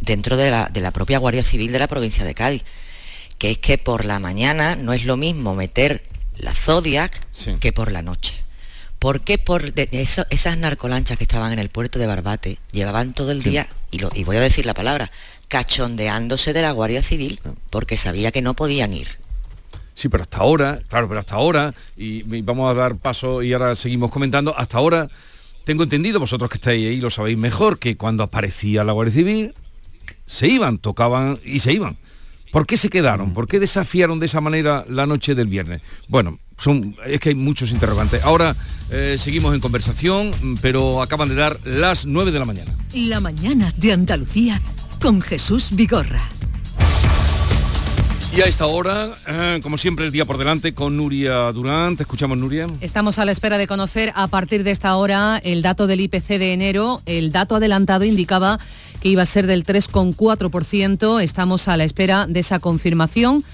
dentro de la, de la propia Guardia Civil de la provincia de Cádiz, que es que por la mañana no es lo mismo meter la Zodiac que por la noche. ¿Por qué por esas narcolanchas que estaban en el puerto de Barbate llevaban todo el día, y, lo, y voy a decir la palabra, cachondeándose de la Guardia Civil porque sabía que no podían ir? Sí, pero hasta ahora, claro, pero hasta ahora, y, vamos a dar paso y ahora seguimos comentando, hasta ahora tengo entendido, vosotros que estáis ahí lo sabéis mejor, que cuando aparecía la Guardia Civil, se iban, tocaban y se iban. ¿Por qué se quedaron? Mm. ¿Por qué desafiaron de esa manera la noche del viernes? Bueno, son, es que hay muchos interrogantes. Ahora eh, seguimos en conversación, pero acaban de dar las 9 de la mañana. La mañana de Andalucía con Jesús Vigorra. Y a esta hora, eh, como siempre, el día por delante con Nuria Durán. Te escuchamos, Nuria. Estamos a la espera de conocer a partir de esta hora el dato del IPC de enero. El dato adelantado indicaba que iba a ser del 3,4%. Estamos a la espera de esa confirmación.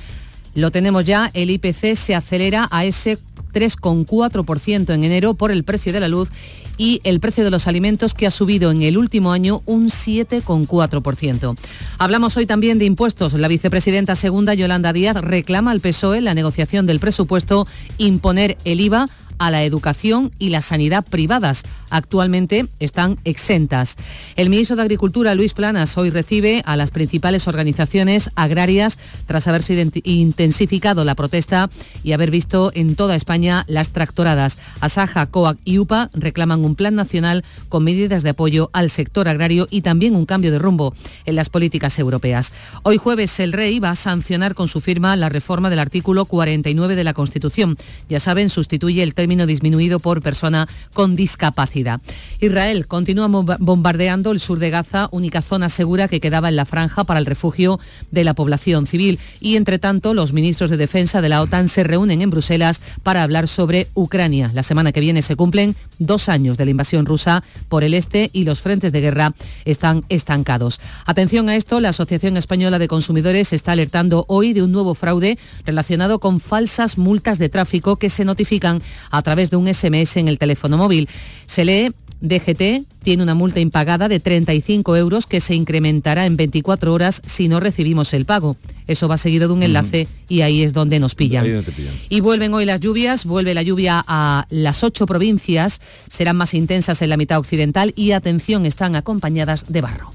Lo tenemos ya, el IPC se acelera a ese 3,4% en enero por el precio de la luz y el precio de los alimentos que ha subido en el último año un 7,4%. Hablamos hoy también de impuestos. La vicepresidenta segunda, Yolanda Díaz, reclama al PSOE la negociación del presupuesto imponer el IVA a la educación y la sanidad privadas. Actualmente están exentas. El ministro de Agricultura, Luis Planas, hoy recibe a las principales organizaciones agrarias tras haberse intensificado la protesta y haber visto en toda España las tractoradas. Asaja, COAC y UPA reclaman un plan nacional con medidas de apoyo al sector agrario y también un cambio de rumbo en las políticas europeas. Hoy jueves el rey va a sancionar con su firma la reforma del artículo 49 de la Constitución. Ya saben, sustituye el disminuido por persona con discapacidad. Israel continúa bombardeando el sur de Gaza, única zona segura que quedaba en la franja para el refugio de la población civil. Y entre tanto, los ministros de defensa de la OTAN se reúnen en Bruselas para hablar sobre Ucrania. La semana que viene se cumplen dos años de la invasión rusa por el este y los frentes de guerra están estancados. Atención a esto, la Asociación Española de Consumidores está alertando hoy de un nuevo fraude relacionado con falsas multas de tráfico que se notifican a a través de un SMS en el teléfono móvil. Se lee DGT tiene una multa impagada de 35 euros que se incrementará en 24 horas si no recibimos el pago. Eso va seguido de un enlace y ahí es donde nos pillan. Y vuelven hoy las lluvias, vuelve la lluvia a las ocho provincias, serán más intensas en la mitad occidental y atención, están acompañadas de barro.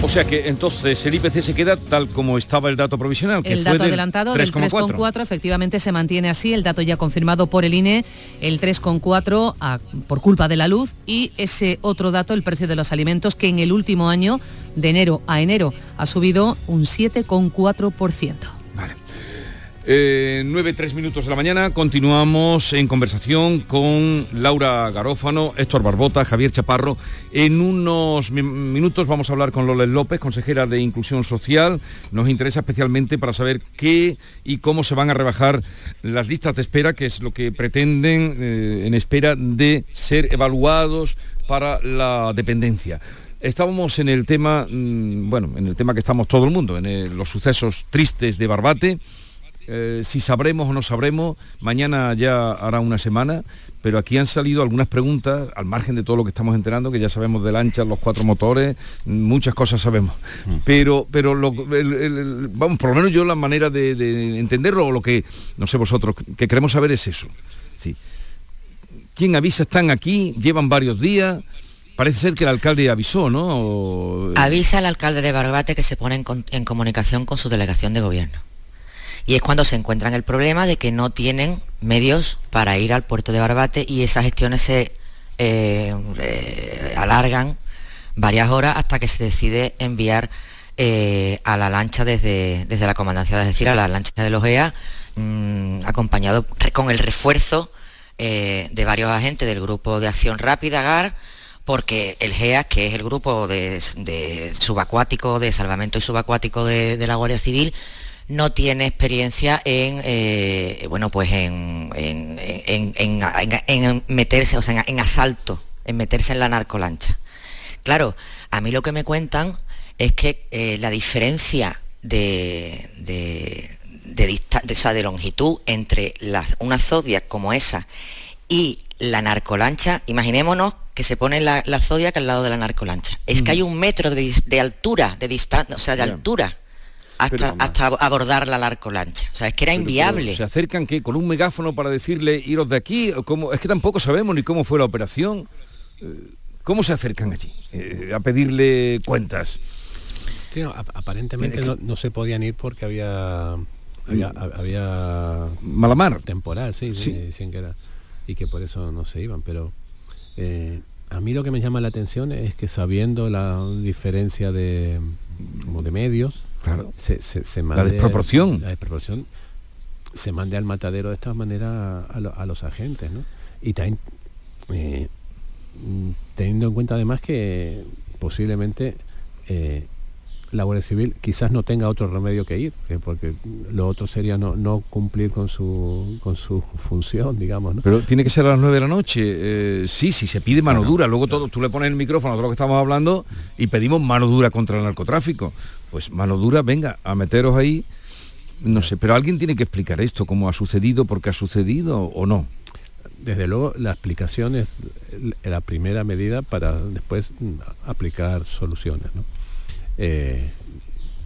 O sea que entonces el IPC se queda tal como estaba el dato provisional. Que el dato adelantado del 3,4 efectivamente se mantiene así, el dato ya confirmado por el INE, el 3,4 por culpa de la luz y ese otro dato, el precio de los alimentos, que en el último año, de enero a enero, ha subido un 7,4%. Vale. Eh, 9, 3 minutos de la mañana, continuamos en conversación con Laura Garófano, Héctor Barbota, Javier Chaparro. En unos minutos vamos a hablar con Lola López, consejera de Inclusión Social. Nos interesa especialmente para saber qué y cómo se van a rebajar las listas de espera, que es lo que pretenden eh, en espera de ser evaluados para la dependencia. Estábamos en el tema, mm, bueno, en el tema que estamos todo el mundo, en los sucesos tristes de Barbate eh, si sabremos o no sabremos, mañana ya hará una semana, pero aquí han salido algunas preguntas, al margen de todo lo que estamos enterando, que ya sabemos de lanchas, los cuatro motores, muchas cosas sabemos. Pero, pero vamos, por lo menos yo la manera de, entenderlo, o lo que, no sé vosotros, que queremos saber es eso. Sí. ¿Quién avisa? Están aquí, llevan varios días. Parece ser que el alcalde avisó, ¿no? Avisa al alcalde de Barbate que se pone en comunicación con su delegación de gobierno y es cuando se encuentran el problema de que no tienen medios para ir al puerto de Barbate y esas gestiones se eh, eh, alargan varias horas hasta que se decide enviar eh, a la lancha desde, desde, la comandancia, es decir, a la lancha de los EA, mm, acompañado con el refuerzo de varios agentes del grupo de acción rápida GAR, porque el GEA, que es el grupo de, subacuático, de salvamento y subacuático de la Guardia Civil, no tiene experiencia en, eh, bueno, pues en, meterse, o sea, en, asalto, en meterse en la narcolancha. Claro, a mí lo que me cuentan es que eh, la diferencia de, de, de, longitud entre una zodia como esa y la narcolancha, imaginémonos que se pone la, la Zodiac al lado de la narcolancha. Es que hay un metro de, altura, de distancia, o sea, de altura. Hasta, hasta abordar la narcolancha. O sea, es que era inviable. ¿Se acercan que con un megáfono para decirle iros de aquí? ¿Cómo? Es que tampoco sabemos ni cómo fue la operación. Eh, ¿Cómo se acercan allí eh, a pedirle cuentas? aparentemente no, se podían ir porque había había, mm. había malamar temporal, sí, sí. sí que era, y que por eso no se iban, pero eh, a mí lo que me llama la atención es que sabiendo la diferencia de, como de medios, claro. se, se, la desproporción. La desproporción se mande al matadero de esta manera a, los agentes, ¿no? Y también eh, teniendo en cuenta además que posiblemente eh, la Guardia Civil quizás no tenga otro remedio que ir, porque lo otro sería no, cumplir con su, con su función, digamos. Pero tiene que ser a las 9 de la noche. Eh, sí, sí, se pide mano dura. Luego todo, tú le pones el micrófono a todo lo que estamos hablando y pedimos mano dura contra el narcotráfico. Pues mano dura, venga, a meteros ahí. No sé, pero alguien tiene que explicar esto, cómo ha sucedido, por qué ha sucedido o no. Desde luego, la explicación es la primera medida para después aplicar soluciones. ¿no? Eh,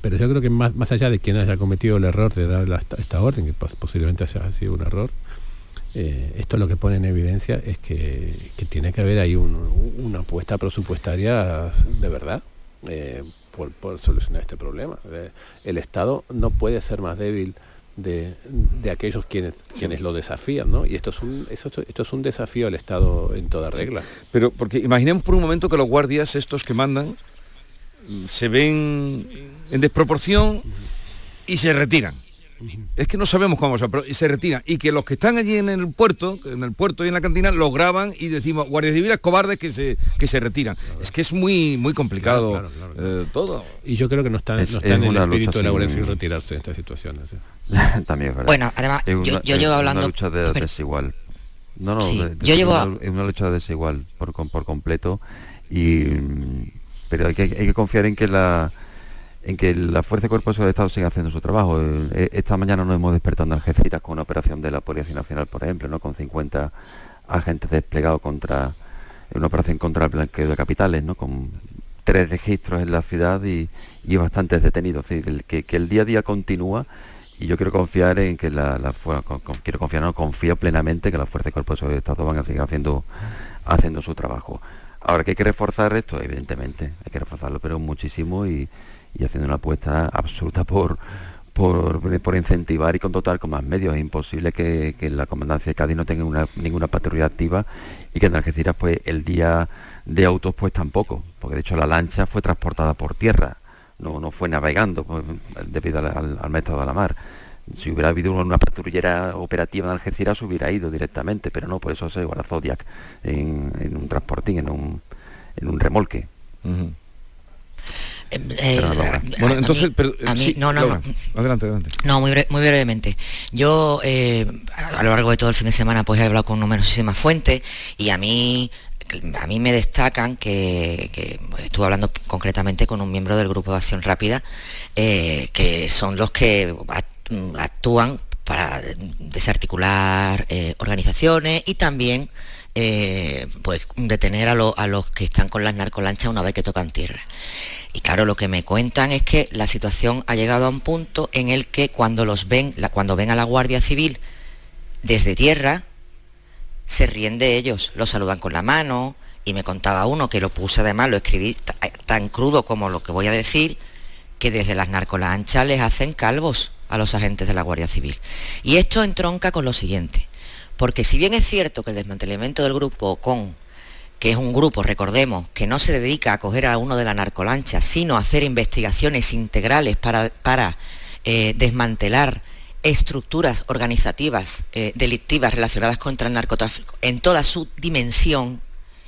pero yo creo que más, más, allá de quien haya cometido el error de dar esta, orden, que posiblemente haya sido un error, eh, esto lo que pone en evidencia es que, tiene que haber ahí una apuesta presupuestaria de verdad eh, por, solucionar este problema. el Estado no puede ser más débil de, aquellos quienes, quienes lo desafían, ¿no? Y esto es, un, esto, esto es un desafío al Estado en toda regla. Pero porque imaginemos por un momento que los guardias estos que mandan se ven en desproporción y se retiran. Es que no sabemos cómo, pero se retiran. Y que los que están allí en el puerto, en el puerto y en la cantina, lo graban y decimos, guardias civiles cobardes que se, que se retiran. Es que es muy, muy complicado eh, todo. Y yo creo que no está, no está en el espíritu de la Guardia Civil retirarse en estas situaciones. También Bueno, además, yo, llevo hablando... una lucha de, desigual. No, no, yo llevo... Es una, lucha desigual por, por completo y pero hay que, confiar en que la en que la Fuerza de Cuerpos de Estado siga haciendo su trabajo. Eh, esta mañana nos hemos despertado en Algeciras con una operación de la Policía Nacional, por ejemplo, ¿no? con 50 agentes desplegados contra una operación contra el blanqueo de capitales, ¿no? con tres registros en la ciudad y, bastantes detenidos. Que, el día a día continúa y yo quiero confiar en que la, quiero confiar, no confío plenamente que la Fuerza de Cuerpos de Estado van a seguir haciendo haciendo su trabajo. Ahora que hay que reforzar esto, evidentemente, hay que reforzarlo, pero muchísimo y, haciendo una apuesta absoluta por, por, incentivar y con total con más medios. Es imposible que, la comandancia de Cádiz no tenga ninguna patrulla activa y que en Algeciras pues el día de autos pues tampoco, porque de hecho la lancha fue transportada por tierra, no, no fue navegando pues, debido al, al, método de la mar si hubiera habido una patrullera operativa en Algeciras hubiera ido directamente, pero no, por eso se llevó a Zodiac en, un transportín, en un, en un remolque. Em, eh, bueno, entonces, no, no, adelante, adelante. No, muy, muy brevemente. Yo eh, a lo largo de todo el fin de semana pues he hablado con numerosísimas fuentes y a mí a mí me destacan que, estuve hablando concretamente con un miembro del grupo de acción rápida eh, que son los que actúan para desarticular eh, organizaciones y también eh, pues detener a, los que están con las narcolanchas una vez que tocan tierra. Y claro, lo que me cuentan es que la situación ha llegado a un punto en el que cuando los ven, cuando ven a la Guardia Civil desde tierra, se ríen de ellos, los saludan con la mano, y me contaba uno que lo puse además, lo escribí tan crudo como lo que voy a decir, que desde las narcolanchas les hacen calvos a los agentes de la Guardia Civil. Y esto entronca con lo siguiente, porque si bien es cierto que el desmantelamiento del grupo con que es un grupo, recordemos, que no se dedica a coger a uno de la narcolancha, sino a hacer investigaciones integrales para, para eh, desmantelar estructuras organizativas eh, delictivas relacionadas contra el narcotráfico en toda su dimensión,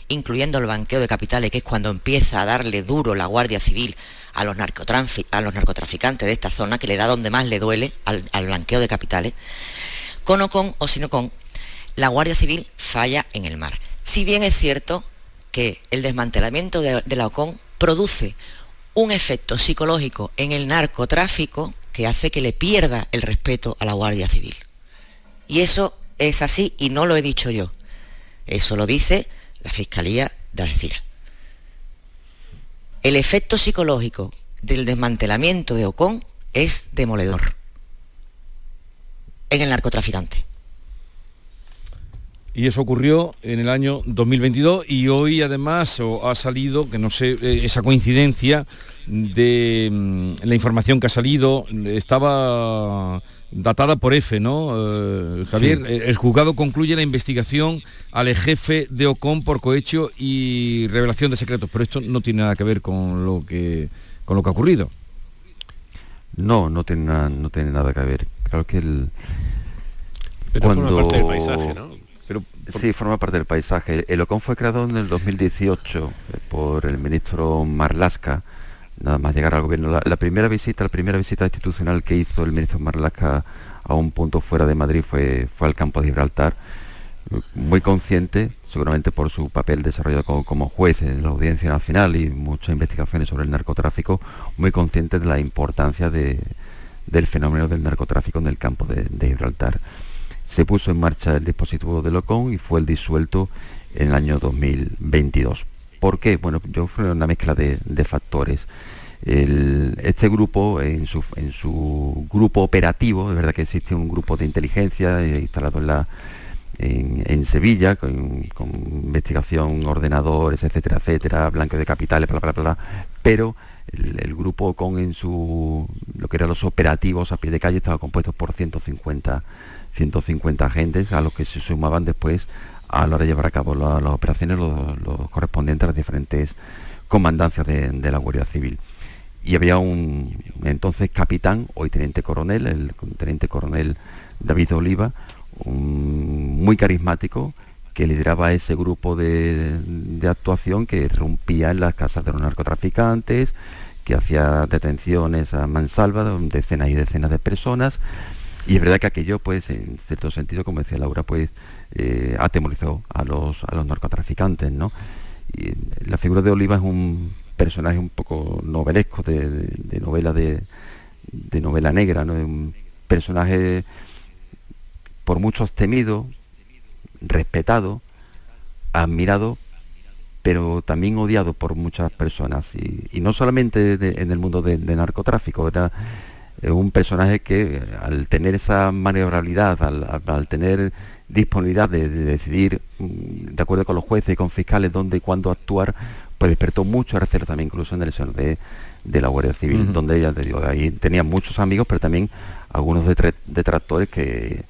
incluyendo el banqueo de capitales, que es cuando empieza a darle duro la Guardia Civil a los, a los narcotraficantes de esta zona, que le da donde más le duele al, blanqueo de capitales, con o con, o sino con, la Guardia Civil falla en el mar. Si bien es cierto que el desmantelamiento de, la OCON produce un efecto psicológico en el narcotráfico que hace que le pierda el respeto a la Guardia Civil. Y eso es así y no lo he dicho yo. Eso lo dice la Fiscalía de Algeciras. El efecto psicológico del desmantelamiento de Ocon es demoledor en el narcotraficante. Y eso ocurrió en el año 2022 y hoy además ha salido, que no sé, eh, esa coincidencia de mm, la información que ha salido estaba datada por F, ¿no? Eh, Javier, eh, el juzgado concluye la investigación al jefe de Ocon por cohecho y revelación de secretos, pero esto no tiene nada que ver con lo que con lo que ha ocurrido. No, no tiene nada, no tiene nada que ver. Claro que el pero cuando... parte del paisaje, ¿no? Sí, forma parte del paisaje. El OCON fue creado en el 2018 eh, por el ministro Marlasca, nada más llegar al gobierno. La, primera visita, la primera visita institucional que hizo el ministro Marlasca a un punto fuera de Madrid fue, fue al campo de Gibraltar, muy consciente, seguramente por su papel desarrollado como, juez en la Audiencia Nacional y muchas investigaciones sobre el narcotráfico, muy consciente de la importancia del fenómeno del narcotráfico en el campo de Gibraltar se puso en marcha el dispositivo de Locón y fue el disuelto en el año 2022. ¿Por qué? Bueno, yo fue una mezcla de, factores. este grupo, en su, grupo operativo, es verdad que existe un grupo de inteligencia eh, instalado en, la, en, Sevilla, con, investigación, ordenadores, etcétera, etcétera, blanco de capitales, bla, bla, bla, pero el, el, grupo con en su, lo que eran los operativos a pie de calle estaba compuesto por 150 150 agentes a los que se sumaban después a la hora de llevar a cabo las operaciones los, correspondientes a las diferentes comandancias de, la Guardia Civil. Y había un entonces capitán, hoy teniente coronel, el teniente coronel David Oliva, muy carismático, que lideraba ese grupo de, de, actuación que rompía en las casas de los narcotraficantes, que hacía detenciones a mansalva, decenas y decenas de personas, y es verdad que aquello, pues, en cierto sentido, como decía Laura, pues, eh, atemorizó a los, a los narcotraficantes, ¿no? Y la figura de Oliva es un personaje un poco novelesco, de, novela de, novela negra, ¿no? Un personaje por muchos temido, respetado, admirado, pero también odiado por muchas personas. Y, no solamente en el mundo del narcotráfico, era un personaje que al tener esa maniobrabilidad, al, tener disponibilidad de, decidir mm, de acuerdo con los jueces y con fiscales dónde y cuándo actuar, pues despertó mucho recelo también incluso en el seno de, la Guardia Civil, donde ella te ahí tenía muchos amigos, pero también algunos detractores que,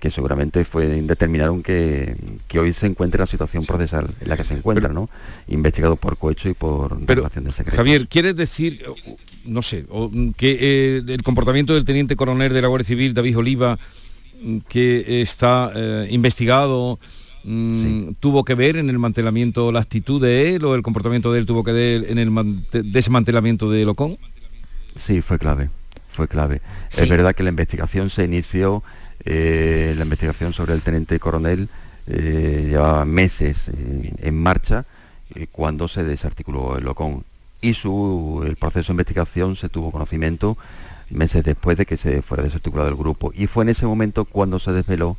que seguramente fue, determinaron que, que, hoy se encuentre la situación procesal en la que se encuentra, ¿no? Investigado por cohecho y por pero, de secreto. Javier, ¿quieres decir no sé, mm, que eh, el comportamiento del teniente coronel de la Guardia Civil, David Oliva, mm, que está eh, investigado, mm, tuvo que ver en el mantelamiento la actitud de él o el comportamiento de él tuvo que ver en el desmantelamiento de Locón? Sí, fue clave, fue clave. Es verdad que la investigación se inició, eh, la investigación sobre el teniente coronel llevaba meses en marcha cuando se desarticuló el Locón y su, el proceso de investigación se tuvo conocimiento meses después de que se fuera desarticulado el grupo. Y fue en ese momento cuando se desveló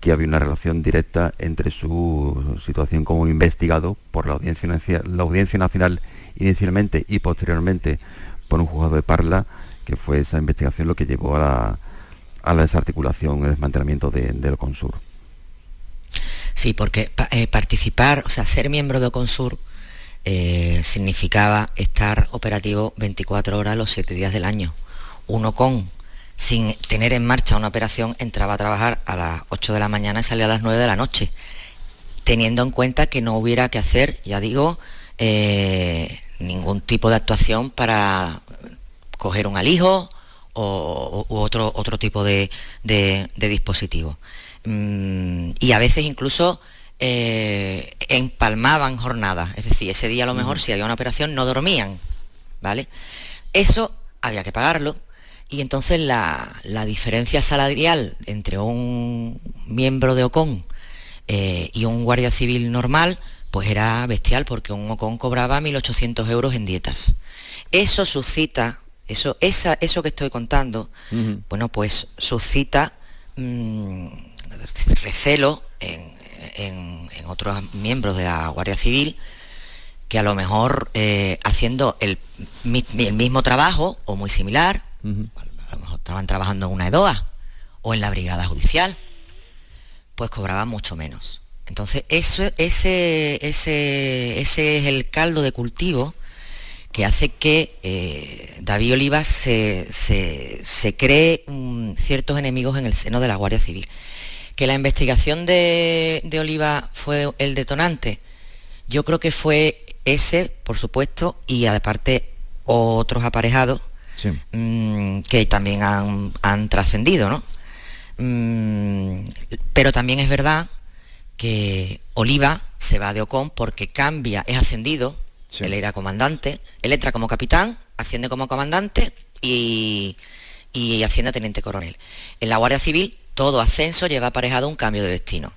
que había una relación directa entre su situación como investigado por la Audiencia, la audiencia Nacional inicialmente y posteriormente por un juzgado de Parla, que fue esa investigación lo que llevó a la, a la desarticulación y desmantelamiento de, del Consur. Sí, porque eh, participar, o sea, ser miembro de Consur eh, significaba estar operativo 24 horas los 7 días del año. Uno con, sin tener en marcha una operación, entraba a trabajar a las 8 de la mañana y salía a las 9 de la noche, teniendo en cuenta que no hubiera que hacer, ya digo, eh, ningún tipo de actuación para coger un alijo o, u otro, otro tipo de, dispositivo. Mm, y a veces incluso eh, empalmaban jornadas, es decir, ese día a lo mejor si había una operación no dormían, ¿vale? Eso había que pagarlo y entonces la, diferencia salarial entre un miembro de OCON eh, y un guardia civil normal, pues era bestial porque un OCON cobraba 1.800 euros en dietas. Eso suscita, eso, esa, eso que estoy contando, bueno, pues suscita mm, recelo en, en, otros miembros de la Guardia Civil que a lo mejor eh, haciendo el, mismo trabajo o muy similar, a lo mejor estaban trabajando en una EDOA o en la Brigada Judicial, pues cobraban mucho menos. Entonces, eso, ese, ese, ese es el caldo de cultivo que hace que eh, David Olivas se, cree ciertos enemigos en el seno de la Guardia Civil. Que la investigación de, de Oliva fue el detonante, yo creo que fue ese, por supuesto, y aparte otros aparejados mm, que también han, trascendido, ¿no? Mm, pero también es verdad que Oliva se va de Ocon porque cambia, es ascendido, él era comandante, él entra como capitán, asciende como comandante y, y asciende a teniente coronel. En la Guardia Civil todo ascenso lleva aparejado un cambio de destino.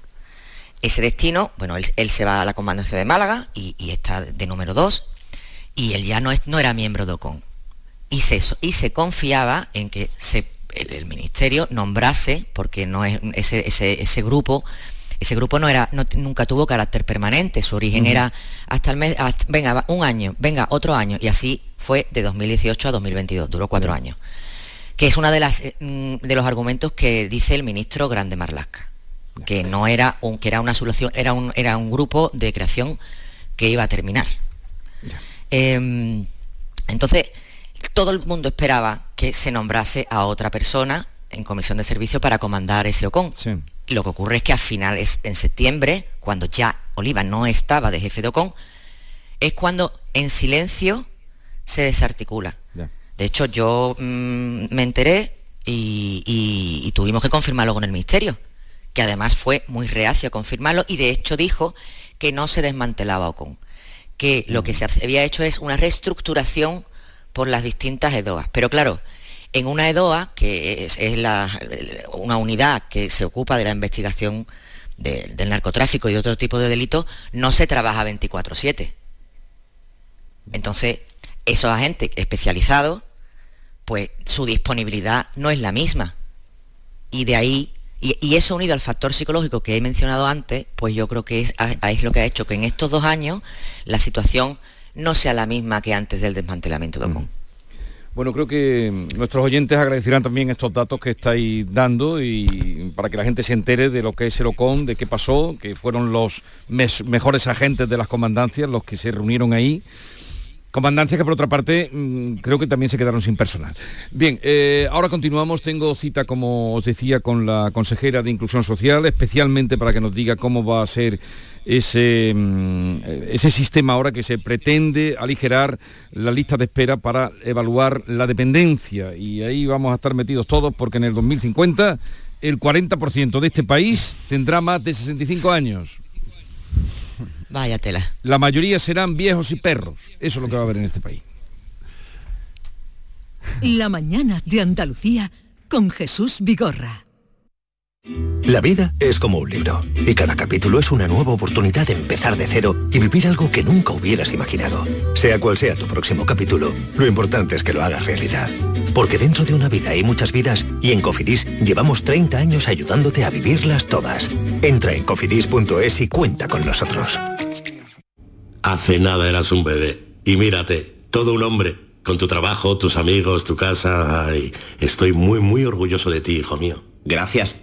Ese destino, bueno, él, se va a la comandancia de Málaga y, está de número 2 y él ya no, es, no era miembro de OCON. Y se, y se confiaba en que el, ministerio nombrase, porque no es ese, ese, grupo ese grupo no era, nunca tuvo carácter permanente, su origen era hasta el mes, venga, un año, venga, otro año, y así fue de 2018 a 2022, duró cuatro años. Que es uno de, las, eh, mm, de los argumentos que dice el ministro Grande Marlasca que no era un, que era una solución, era un, era un grupo de creación que iba a terminar. Em, entonces, todo el mundo esperaba que se nombrase a otra persona en comisión de servicio para comandar ese OCON. Lo que ocurre es que a finales, en septiembre, cuando ya Oliva no estaba de jefe de OCON, es cuando en silencio se desarticula. De hecho, yo mm, me enteré y, tuvimos que confirmarlo con el ministerio que además fue muy reacio a confirmarlo y de hecho dijo que no se desmantelaba Ocon, que lo que se había hecho es una reestructuración por las distintas EDOAs. Pero claro, en una EDOA, que es, una unidad que se ocupa de la investigación del narcotráfico y otro tipo de delitos, no se trabaja 24/7. Entonces, esos agentes especializados, pues su disponibilidad no es la misma. Y de ahí y, eso unido al factor psicológico que he mencionado antes, pues yo creo que es, lo que ha hecho que en estos dos años la situación no sea la misma que antes del desmantelamiento de Ocon. Bueno, creo que nuestros oyentes agradecerán también estos datos que estáis dando y para que la gente se entere de lo que es el OCON, de qué pasó, que fueron los mejores agentes de las comandancias los que se reunieron ahí Comandancia que por otra parte mm, creo que también se quedaron sin personal. Bien, eh, ahora continuamos. Tengo cita, como os decía, con la consejera de Inclusión Social, especialmente para que nos diga cómo va a ser ese, mm, ese sistema ahora que se pretende aligerar la lista de espera para evaluar la dependencia. Y ahí vamos a estar metidos todos porque en el 2050 el 40% de este país tendrá más de 65 años. Vaya tela. La mayoría serán viejos y perros. Eso es lo que va a haber en este país. La mañana de Andalucía con Jesús Vigorra. La vida es como un libro y cada capítulo es una nueva oportunidad de empezar de cero y vivir algo que nunca hubieras imaginado. Sea cual sea tu próximo capítulo, lo importante es que lo hagas realidad. Porque dentro de una vida hay muchas vidas y en Cofidis llevamos 30 años ayudándote a vivirlas todas. Entra en cofidis.es y cuenta con nosotros. Hace nada eras un bebé y mírate, todo un hombre, con tu trabajo, tus amigos, tu casa. estoy muy, muy orgulloso de ti, hijo mío. Gracias.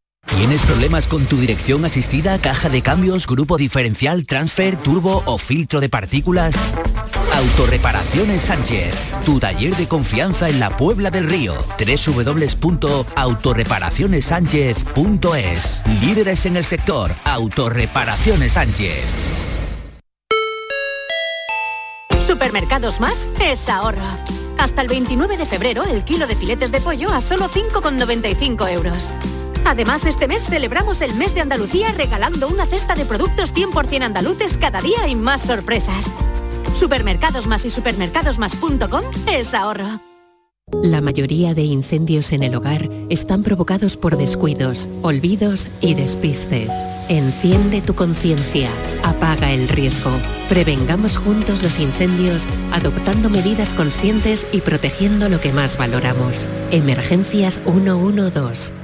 ¿Tienes problemas con tu dirección asistida, caja de cambios, grupo diferencial, transfer, turbo o filtro de partículas? Autorreparaciones Sánchez, tu taller de confianza en la Puebla del Río. www.autorreparacionessánchez.es. Líderes en el sector, Autorreparaciones Sánchez. Supermercados Más es ahorro. Hasta el 29 de febrero el kilo de filetes de pollo a solo 5,95 euros. Además, este mes celebramos el mes de Andalucía regalando una cesta de productos 100% andaluces cada día y más sorpresas. Supermercados Más y supermercadosmás.com es ahorro. La mayoría de incendios en el hogar están provocados por descuidos, olvidos y despistes. Enciende tu conciencia, apaga el riesgo. Prevengamos juntos los incendios adoptando medidas conscientes y protegiendo lo que más valoramos. Emergencias 112,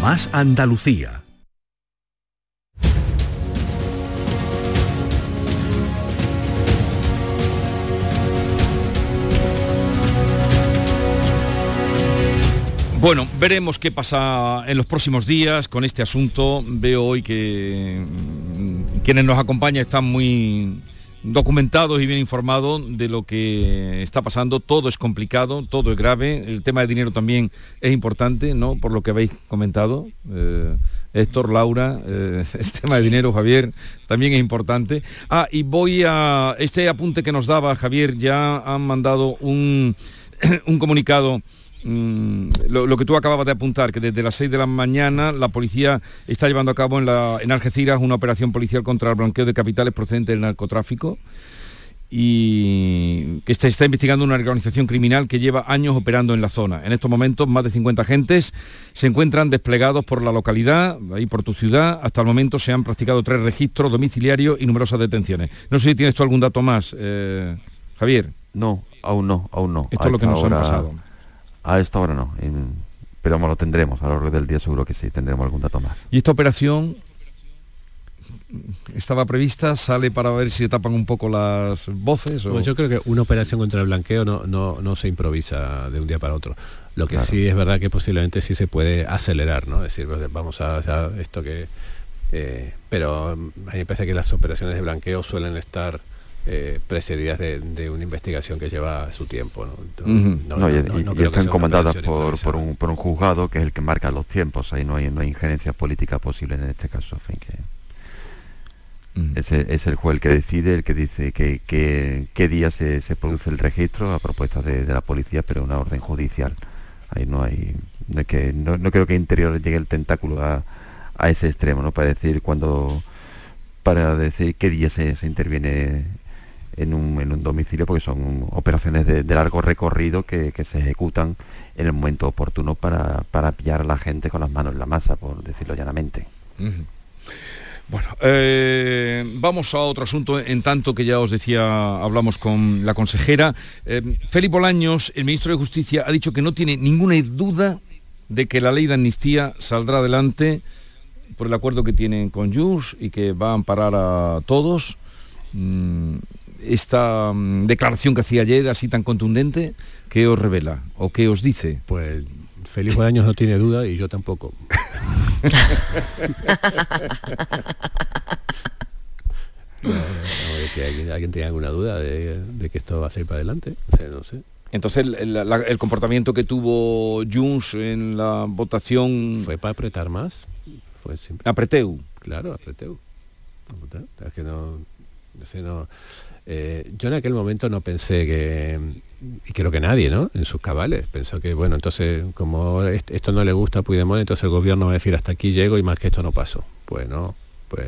más Andalucía. Bueno, veremos qué pasa en los próximos días con este asunto. Veo hoy que mm, quienes nos acompañan están muy documentados y bien informados de lo que está pasando. Todo es complicado, todo es grave. El tema de dinero también es importante, ¿no? Por lo que habéis comentado. Eh, Héctor, Laura, eh, el tema de dinero, Javier, también es importante. Ah, y voy a... Este apunte que nos daba Javier, ya han mandado un, un comunicado Mm, lo, que tú acababas de apuntar, que desde las 6 de la mañana la policía está llevando a cabo en, la, en Algeciras una operación policial contra el blanqueo de capitales procedentes del narcotráfico y que está, está, investigando una organización criminal que lleva años operando en la zona. En estos momentos más de 50 agentes se encuentran desplegados por la localidad, ahí por tu ciudad. Hasta el momento se han practicado tres registros domiciliarios y numerosas detenciones. No sé si tienes tú algún dato más, eh, Javier. No, aún no, aún no. Esto es lo que nos ha pasado. A esta hora no, pero vamos, lo tendremos, a lo largo del día seguro que sí, tendremos algún dato más. ¿Y esta operación estaba prevista? ¿Sale para ver si se tapan un poco las voces? Pues yo creo que una operación contra el blanqueo no, no, se improvisa de un día para otro. Lo que sí es verdad que posiblemente sí se puede acelerar, ¿no? Es decir, pues, vamos a, esto que... Eh, pero a mí me parece que las operaciones de blanqueo suelen estar eh, precedidas de, una investigación que lleva su tiempo. ¿no? y, están comandadas por, por, un, por, un, juzgado que es el que marca los tiempos, ahí no hay, no hay injerencia política posible en este caso. En fin, que es, es, el juez el que decide, el que dice que, qué día se, se, produce el registro a propuesta de, la policía, pero una orden judicial. Ahí no hay, no, que, no, creo que interior llegue el tentáculo a, a ese extremo, ¿no? Para decir cuando para decir qué día se, se interviene en un, en un domicilio porque son operaciones de, largo recorrido que, se ejecutan en el momento oportuno para, para pillar a la gente con las manos en la masa, por decirlo llanamente. Bueno, eh, vamos a otro asunto, en tanto que ya os decía, hablamos con la consejera. Eh, Felipe Bolaños, el ministro de Justicia, ha dicho que no tiene ninguna duda de que la ley de amnistía saldrá adelante por el acuerdo que tienen con Junts y que va a amparar a todos. Mm, esta mm, declaración que hacía ayer así tan contundente, ¿qué os revela o qué os dice? Pues Feliz años no tiene duda y yo tampoco. que alguien, tenga alguna duda de, que esto va a ser para adelante, no sé. Entonces el, comportamiento que tuvo Junts en la votación... Fue para apretar más. Fue Apreteu. Claro, apreteu. Es que no, no, eh, yo en aquel momento no pensé que, y creo que nadie, ¿no? En sus cabales, pensó que, bueno, entonces, como esto no le gusta a Puigdemont, entonces el gobierno va a decir, hasta aquí llego y más que esto no pasó. Pues no, pues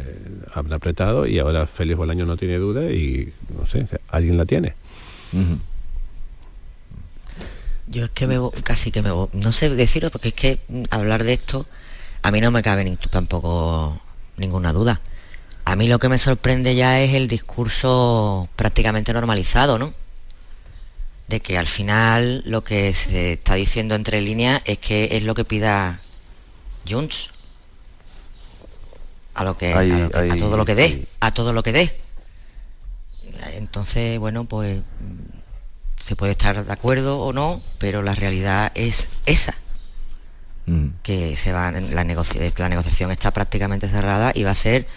han apretado y ahora Félix Bolaño no tiene duda y no sé, alguien la tiene. Yo es que me casi que me no sé decirlo porque es que hablar de esto a mí no me cabe ni, tampoco ninguna duda. A mí lo que me sorprende ya es el discurso prácticamente normalizado, ¿no? De que al final lo que se está diciendo entre líneas es que es lo que pida Junts. A lo que, a, todo lo que dé, a todo lo que dé. Entonces, bueno, pues se puede estar de acuerdo o no, pero la realidad es esa. Mm. Que se va, la, la negociación está prácticamente cerrada y va a ser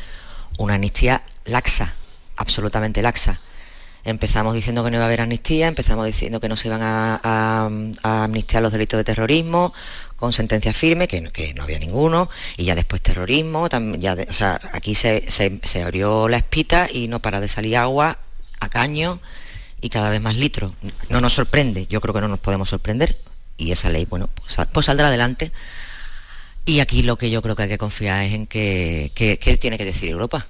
una amnistía laxa, absolutamente laxa. Empezamos diciendo que no iba a haber amnistía, empezamos diciendo que no se iban a, amnistiar los delitos de terrorismo con sentencia firme, que, no había ninguno, y ya después terrorismo, ya o sea, aquí se, se, abrió la espita y no para de salir agua a caño y cada vez más litros. No nos sorprende, yo creo que no nos podemos sorprender, y esa ley, bueno, pues, pues saldrá adelante. Y aquí lo que yo creo que hay que confiar es en que, tiene que decir Europa.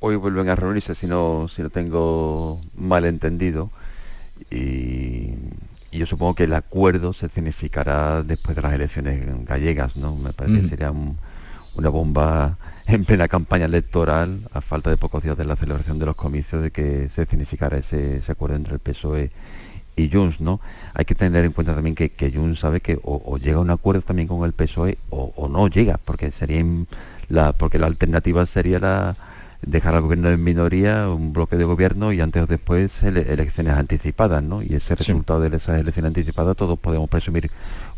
Hoy vuelven a reunirse, si no, si no tengo malentendido. Y, y yo supongo que el acuerdo se significará después de las elecciones gallegas, ¿no? Me parece que sería una bomba en plena campaña electoral, a falta de pocos días de la celebración de los comicios, de que se significara ese, acuerdo entre el PSOE y Junts, ¿no? Hay que tener en cuenta también que, que Junts sabe que o, llega a un acuerdo también con el PSOE o, no llega, porque sería la, porque la alternativa sería la dejar al gobierno en minoría, un bloque de gobierno y antes o después elecciones anticipadas, ¿no? Y ese resultado de esas elecciones anticipadas todos podemos presumir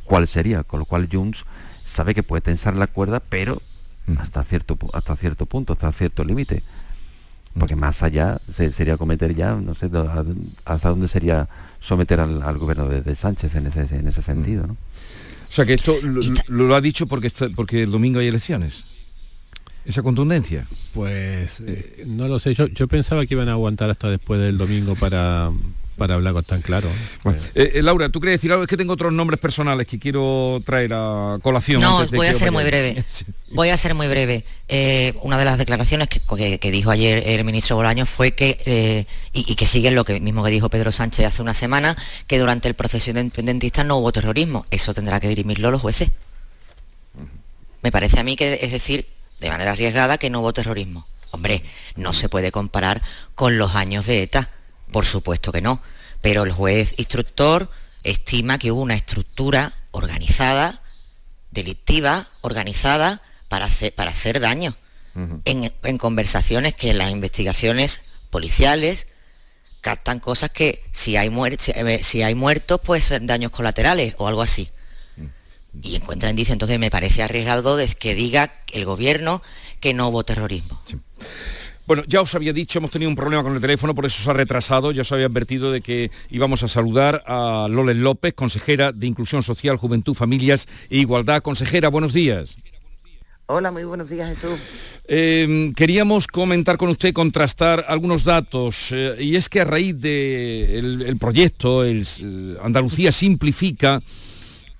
cuál sería, con lo cual Junts sabe que puede tensar la cuerda, pero hasta cierto hasta cierto punto, hasta cierto límite. Porque más allá sería cometer ya, no sé, hasta dónde sería someter al, gobierno de, Sánchez en ese, en ese sentido. ¿no? O sea que esto lo, ha dicho porque, porque el domingo hay elecciones. Esa contundencia. Pues eh, no lo sé, yo, yo pensaba que iban a aguantar hasta después del domingo para, para hablar con tan claro. Eh, eh, Laura, ¿tú quieres decir algo? Es que tengo otros nombres personales que quiero traer a colación. No, voy a ser muy breve. Voy a ser muy breve. una de las declaraciones que, dijo ayer el ministro Bolaño fue que, y, que sigue lo que mismo que dijo Pedro Sánchez hace una semana, que durante el proceso independentista no hubo terrorismo. Eso tendrá que dirimirlo los jueces. Me parece a mí que es decir de manera arriesgada que no hubo terrorismo. Hombre, no se puede comparar con los años de ETA por supuesto que no, pero el juez instructor estima que hubo una estructura organizada, delictiva, organizada para hacer, para hacer daño. en, conversaciones que en las investigaciones policiales captan cosas que si hay, eh, si hay muertos, pues daños colaterales o algo así. Mm. Y encuentran, dice, entonces me parece arriesgado que diga el gobierno que no hubo terrorismo. Bueno, ya os había dicho, hemos tenido un problema con el teléfono, por eso se ha retrasado. Ya os había advertido de que íbamos a saludar a Lolen López, consejera de Inclusión Social, Juventud, Familias e Igualdad. Consejera, buenos días. Hola, muy buenos días Jesús. Em, queríamos comentar con usted, contrastar algunos datos, eh, y es que a raíz del proyecto, el, Andalucía Simplifica,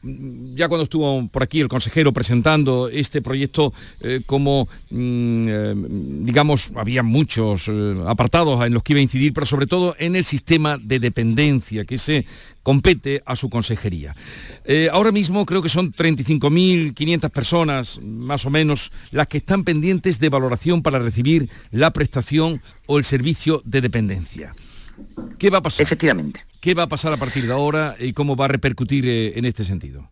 ya cuando estuvo por aquí el consejero presentando este proyecto, eh, como, mm, eh, digamos, había muchos eh, apartados en los que iba a incidir, pero sobre todo en el sistema de dependencia que se compete a su consejería. ahora mismo creo que son 35.500 personas, más o menos, las que están pendientes de valoración para recibir la prestación o el servicio de dependencia. ¿Qué va a pasar? Efectivamente. ¿Qué va a pasar a partir de ahora y cómo va a repercutir eh, en este sentido?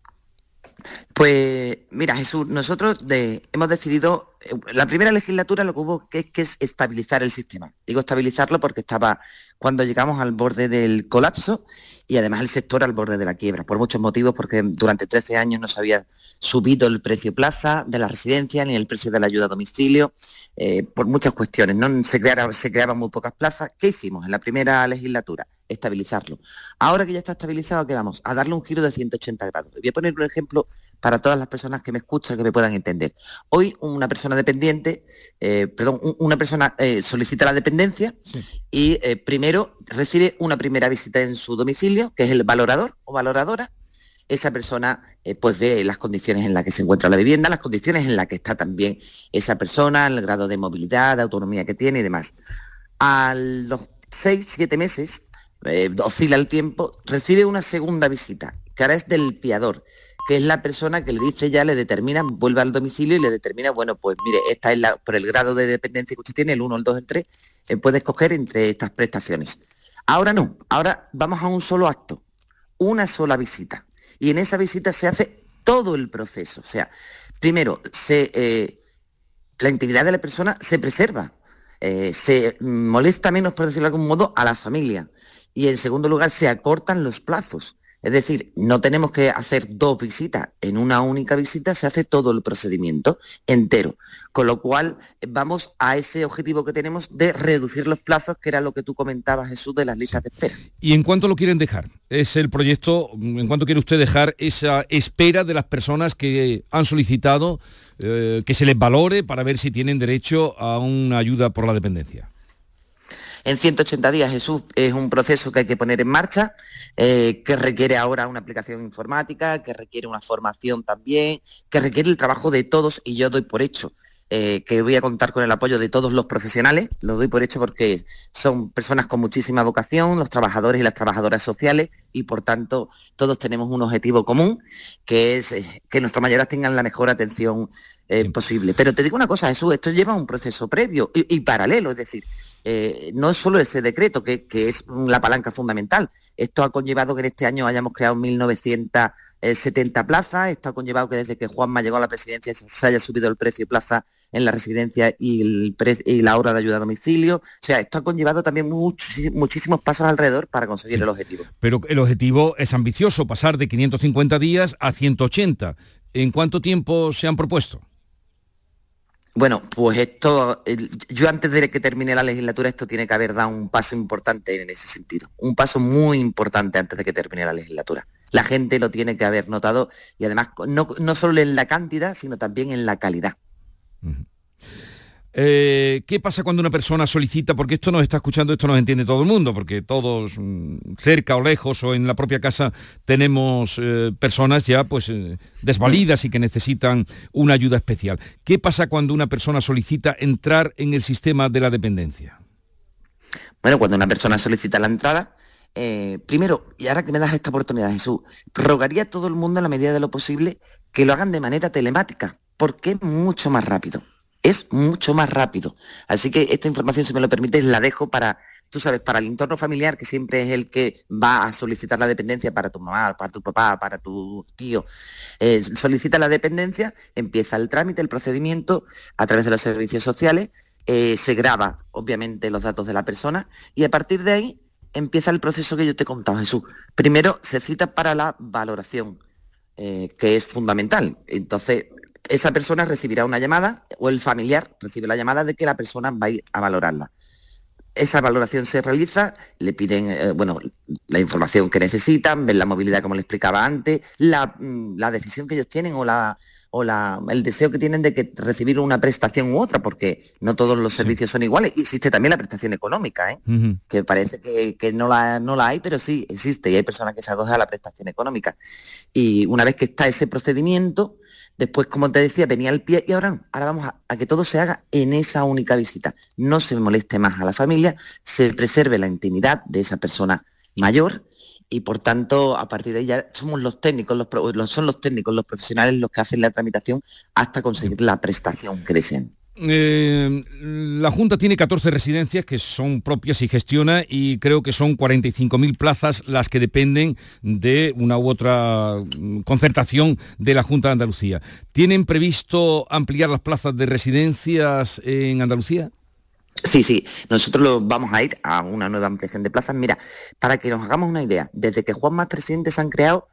Pues mira, Jesús, nosotros hemos decidido, eh, la primera legislatura lo que hubo que, es estabilizar el sistema. Digo estabilizarlo porque estaba cuando llegamos al borde del colapso y además el sector al borde de la quiebra, por muchos motivos, porque durante 13 años no se había subido el precio plaza de la residencia ni el precio de la ayuda a domicilio, eh, por muchas cuestiones. ¿no? Se, se creaban muy pocas plazas. ¿Qué hicimos en la primera legislatura? Estabilizarlo. Ahora que ya está estabilizado, ¿qué vamos? A darle un giro de 180 grados. Voy a poner un ejemplo para todas las personas que me escuchan, que me puedan entender. Hoy una persona dependiente, eh, perdón, una persona eh, solicita la dependencia y primero recibe una primera visita en su domicilio, que es el valorador o valoradora, esa persona eh, pues ve las condiciones en las que se encuentra la vivienda, las condiciones en las que está también esa persona, el grado de movilidad, de autonomía que tiene y demás. A los seis, siete meses, eh, oscila el tiempo, recibe una segunda visita, que ahora es del piador, que es la persona que le dice ya, le determina, vuelve al domicilio y le determina, bueno, pues mire, esta es la, por el grado de dependencia que usted tiene, el 1, el 2, el 3, eh, puede escoger entre estas prestaciones. Ahora no, ahora vamos a un solo acto, una sola visita. Y en esa visita se hace todo el proceso. O sea, primero, se, eh, la intimidad de la persona se preserva, eh, se molesta menos, por decirlo de algún modo, a la familia. Y en segundo lugar, se acortan los plazos. Es decir, no tenemos que hacer dos visitas, en una única visita se hace todo el procedimiento entero, con lo cual vamos a ese objetivo que tenemos de reducir los plazos, que era lo que tú comentabas, Jesús, de las listas de espera. ¿Y en cuánto lo quieren dejar? Es el proyecto, ¿en cuánto quiere usted dejar esa espera de las personas que han solicitado eh, que se les valore para ver si tienen derecho a una ayuda por la dependencia? En 180 días, Jesús, es un proceso que hay que poner en marcha, eh, que requiere ahora una aplicación informática, que requiere una formación también, que requiere el trabajo de todos y yo doy por hecho. Eh, que voy a contar con el apoyo de todos los profesionales, lo doy por hecho porque son personas con muchísima vocación, los trabajadores y las trabajadoras sociales, y por tanto todos tenemos un objetivo común, que es eh, que nuestros mayores tengan la mejor atención posible. Pero te digo una cosa, Jesús, esto lleva un proceso previo y paralelo, es decir, eh, no es solo ese decreto, que, es la palanca fundamental. Esto ha conllevado que en este año hayamos creado 1.970 plazas, esto ha conllevado que desde que Juanma llegó a la presidencia se haya subido el precio de plaza en la residencia y, la hora de ayuda a domicilio. O sea, esto ha conllevado también muchísimos pasos alrededor para conseguir el objetivo. Pero el objetivo es ambicioso, pasar de 550 días a 180. ¿En cuánto tiempo se han propuesto? Bueno, pues esto, yo antes de que termine la legislatura, esto tiene que haber dado un paso importante en ese sentido, un paso muy importante antes de que termine la legislatura. La gente lo tiene que haber notado y además no, no solo en la cantidad, sino también en la calidad. Eh, ¿Qué pasa cuando una persona solicita, porque esto nos está escuchando, esto nos entiende todo el mundo, porque todos mm, cerca o lejos o en la propia casa tenemos eh, personas ya pues eh, desvalidas y que necesitan una ayuda especial. ¿Qué pasa cuando una persona solicita entrar en el sistema de la dependencia? Bueno, cuando una persona solicita la entrada, primero, y ahora que me das esta oportunidad, Jesús, rogaría a todo el mundo en la medida de lo posible que lo hagan de manera telemática, porque es mucho más rápido es mucho más rápido. Así que esta información, si me lo permites, la dejo para, tú sabes, para el entorno familiar, que siempre es el que va a solicitar la dependencia para tu mamá, para tu papá, para tu tío. Eh, solicita la dependencia, empieza el trámite, el procedimiento a través de los servicios sociales, eh, se graba, obviamente, los datos de la persona y a partir de ahí empieza el proceso que yo te he contado, Jesús. Primero se cita para la valoración, eh, que es fundamental. Entonces, esa persona recibirá una llamada o el familiar recibe la llamada de que la persona va a ir a valorarla. Esa valoración se realiza, le piden eh, bueno, la información que necesitan, ven la movilidad como le explicaba antes, la, mm, decisión que ellos tienen o, la, o la, el deseo que tienen de que recibir una prestación u otra, porque no todos los servicios son iguales. Existe también la prestación económica, ¿eh? que parece que, no, la, no la hay, pero sí existe y hay personas que se acogen a la prestación económica. Y una vez que está ese procedimiento, Después, como te decía, venía el pie y ahora, ahora vamos a, que todo se haga en esa única visita. No se moleste más a la familia, se preserve la intimidad de esa persona mayor y por tanto a partir de ahí ya somos los técnicos, los, son los técnicos, los profesionales los que hacen la tramitación hasta conseguir la prestación que deseen. Eh, la Junta tiene 14 residencias que son propias y gestiona y creo que son 45.000 plazas las que dependen de una u otra mm, concertación de la Junta de Andalucía. ¿Tienen previsto ampliar las plazas de residencias en Andalucía? Sí, sí, nosotros vamos a ir a una nueva ampliación de plazas. Mira, para que nos hagamos una idea, desde que Juan Más Presidente se han creado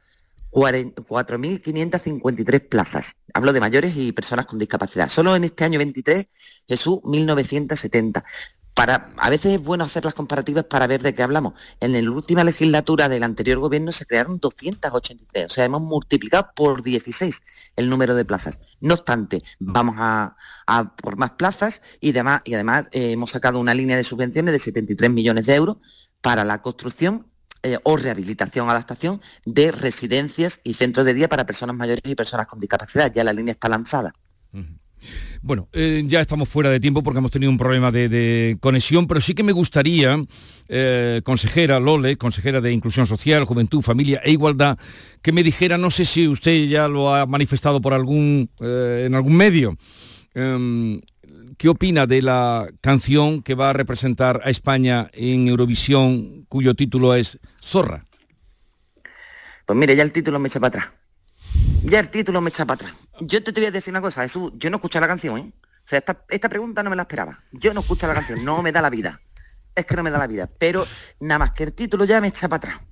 4.553 plazas. Hablo de mayores y personas con discapacidad. Solo en este año 23, Jesús, 1.970. Para, a veces es bueno hacer las comparativas para ver de qué hablamos. En la última legislatura del anterior gobierno se crearon 283, o sea, hemos multiplicado por 16 el número de plazas. No obstante, vamos a, por más plazas y, y además eh, hemos sacado una línea de subvenciones de 73 millones de euros para la construcción eh, o rehabilitación, adaptación de residencias y centros de día para personas mayores y personas con discapacidad. Ya la línea está lanzada. Bueno, eh, ya estamos fuera de tiempo porque hemos tenido un problema de, conexión, pero sí que me gustaría, eh, consejera Lole, consejera de Inclusión Social, Juventud, Familia e Igualdad, que me dijera, no sé si usted ya lo ha manifestado por algún, en algún medio, em, ¿qué opina de la canción que va a representar a España en Eurovisión, cuyo título es Zorra? Pues mire, ya el título me echa para atrás. Ya el título me echa para atrás. Yo te, voy a decir una cosa, Jesús, yo no escucho la canción, ¿eh? O sea, esta, pregunta no me la esperaba. Yo no escucho la canción, no me da la vida. Es que no me da la vida. Pero nada más que el título ya me echa para atrás.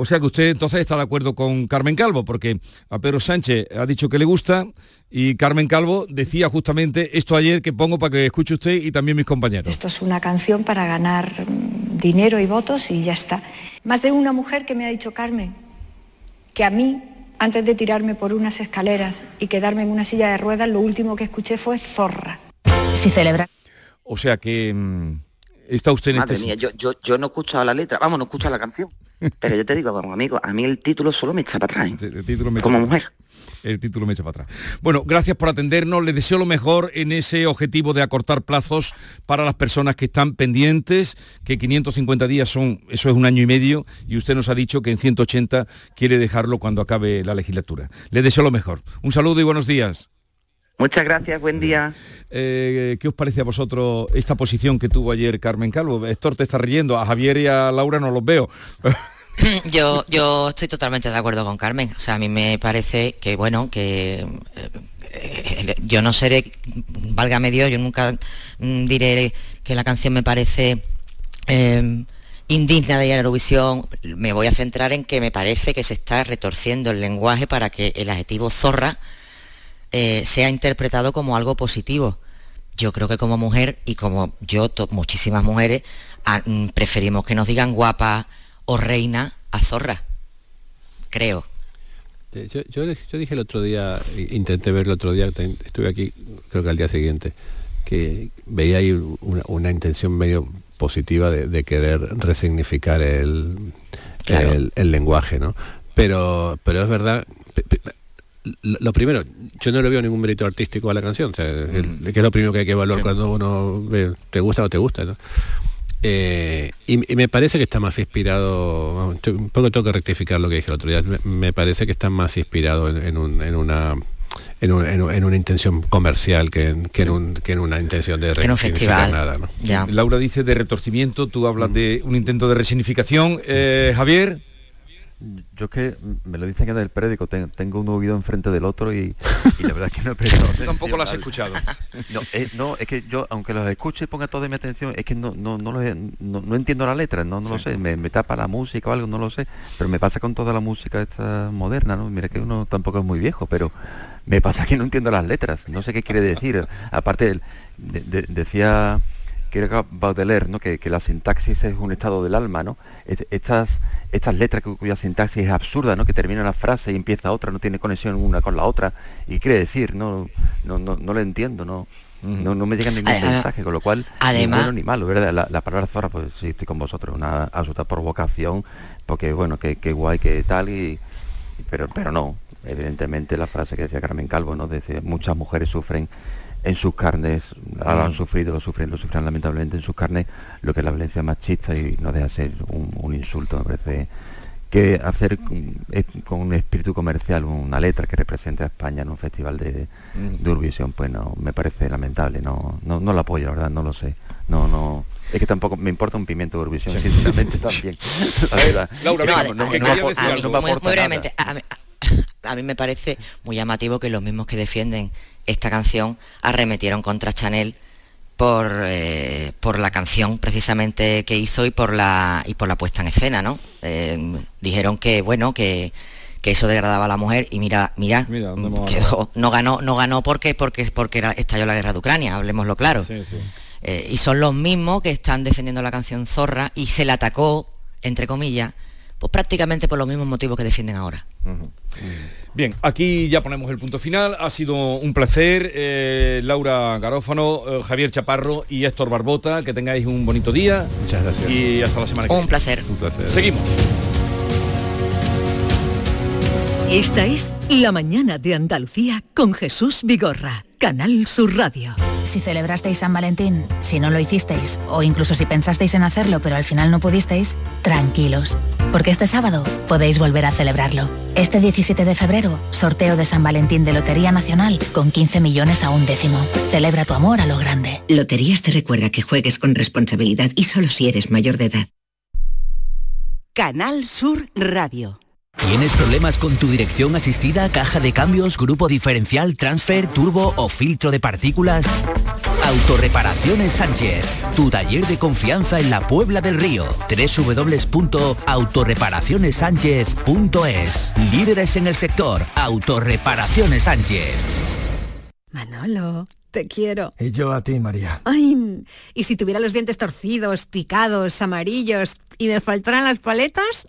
O sea que usted entonces está de acuerdo con Carmen Calvo, porque a Pedro Sánchez ha dicho que le gusta y Carmen Calvo decía justamente esto ayer que pongo para que escuche usted y también mis compañeros. Esto es una canción para ganar mm, dinero y votos y ya está. Más de una mujer que me ha dicho Carmen que a mí antes de tirarme por unas escaleras y quedarme en una silla de ruedas, lo último que escuché fue zorra. Si celebra. O sea que mm, está usted en Madre este mía, yo, yo, yo no escucho la letra, vamos, no escucho la canción. Pero yo te digo, vamos, amigo, a mí el título solo me echa para atrás. ¿eh? Como mujer el título me echa para atrás. Bueno, gracias por atendernos. Les deseo lo mejor en ese objetivo de acortar plazos para las personas que están pendientes, que 550 días son, eso es un año y medio, y usted nos ha dicho que en 180 quiere dejarlo cuando acabe la legislatura. Les deseo lo mejor. Un saludo y buenos días. Muchas gracias, buen día. Eh, ¿Qué os parece a vosotros esta posición que tuvo ayer Carmen Calvo? Héctor te está riendo, a Javier y a Laura no los veo. Yo, yo estoy totalmente de acuerdo con Carmen. O sea, a mí me parece que, bueno, que eh, yo no seré, válgame Dios, yo nunca mm, diré que la canción me parece eh, indigna de ir a Eurovisión. Me voy a centrar en que me parece que se está retorciendo el lenguaje para que el adjetivo zorra eh, sea interpretado como algo positivo. Yo creo que como mujer y como yo, muchísimas mujeres, ah, mm, preferimos que nos digan guapa, o reina a zorra, creo. Yo, dije el otro día, intenté ver el otro día, estuve aquí creo que al día siguiente, que veía ahí una, intención medio positiva de, querer resignificar el, el, lenguaje, ¿no? Pero, pero es verdad, lo primero, yo no le veo ningún mérito artístico a la canción, que es lo primero que hay que evaluar cuando uno ve, te gusta o te gusta, ¿no? Eh, y, me parece que está más inspirado, un poco tengo que rectificar lo que dije el otro día, me, parece que está más inspirado en, una... En, una intención comercial que en, que en, una intención de resignificar nada. Laura dice de retorcimiento, tú hablas de un intento de resignificación. Eh, Javier. Yo es que me lo dicen en el periódico, tengo un oído enfrente del otro y, la verdad es que no he prestado Tampoco lo has escuchado. Eh, no, es que yo, aunque los escuche y ponga toda mi atención, es que no, no, no, no, entiendo la letra, no, no lo sé, me, tapa la música o algo, no lo sé, pero me pasa con toda la música esta moderna, ¿no? Mira que uno tampoco es muy viejo, pero me pasa que no entiendo las letras, no sé qué quiere decir. Aparte, decía que era Baudelaire, ¿no? Que, que la sintaxis es un estado del alma, ¿no? Estas estas letras cuya sintaxis es absurda, ¿no? que termina una frase y empieza otra, no tiene conexión una con la otra, y quiere decir, no, no, no, no lo entiendo, no, no, no, me llega ningún mensaje, con lo cual además, ni bueno ni malo, ¿verdad? La, palabra zorra, pues sí, estoy con vosotros, una absoluta provocación, porque bueno, que, guay, que tal, y, pero, pero no, evidentemente la frase que decía Carmen Calvo, ¿no? Dice, muchas mujeres sufren en sus carnes, ahora han sufrido, lo sufren, lo sufren lamentablemente en sus carnes, lo que es la violencia machista y no deja ser un, insulto, me parece que hacer con, un espíritu comercial una letra que represente a España en un festival de, de pues no, me parece lamentable, no, no, no lo apoyo, la verdad, no lo sé, no, no, es que tampoco me importa un pimiento de Eurovisión, sinceramente también. Laura, no, a mí me parece muy llamativo que los mismos que defienden esta canción arremetieron contra Chanel por, eh, por la canción precisamente que hizo y por la, y por la puesta en escena, ¿no? Eh, dijeron que, bueno, que, eso degradaba a la mujer y mira, mira, no ganó, no ganó porque, porque, porque era, estalló la guerra de Ucrania, hablemoslo claro. Eh, y son los mismos que están defendiendo la canción Zorra y se la atacó, entre comillas, pues prácticamente por los mismos motivos que defienden ahora. Bien, aquí ya ponemos el punto final. Ha sido un placer. eh, Laura Garófano, eh, Javier Chaparro y Héctor Barbota. Que tengáis un bonito día. Muchas gracias. Y hasta la semana que Un viene. placer. Un placer. Seguimos. Esta es La Mañana de Andalucía con Jesús Vigorra, Canal Sur Radio. Si celebrasteis San Valentín, si no lo hicisteis, o incluso si pensasteis en hacerlo pero al final no pudisteis, tranquilos, porque este sábado podéis volver a celebrarlo. Este 17 de febrero, sorteo de San Valentín de Lotería Nacional con 15 millones a un décimo. Celebra tu amor a lo grande. Loterías te recuerda que juegues con responsabilidad y solo si eres mayor de edad. Canal Sur Radio. ¿Tienes problemas con tu dirección asistida, caja de cambios, grupo diferencial, transfer, turbo o filtro de partículas? Autorreparaciones Sánchez, tu taller de confianza en la Puebla del Río. www.autorreparacionessánchez.es Líderes en el sector, Autorreparaciones Sánchez. Manolo, te quiero. Y yo a ti, María. Ay, y si tuviera los dientes torcidos, picados, amarillos y me faltaran las paletas,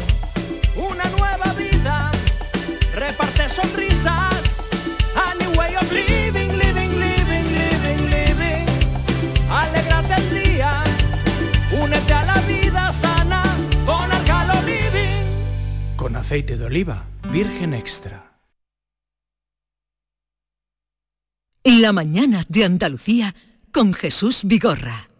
aceite de oliva, virgen extra. La Mañana de Andalucía con Jesús Vigorra.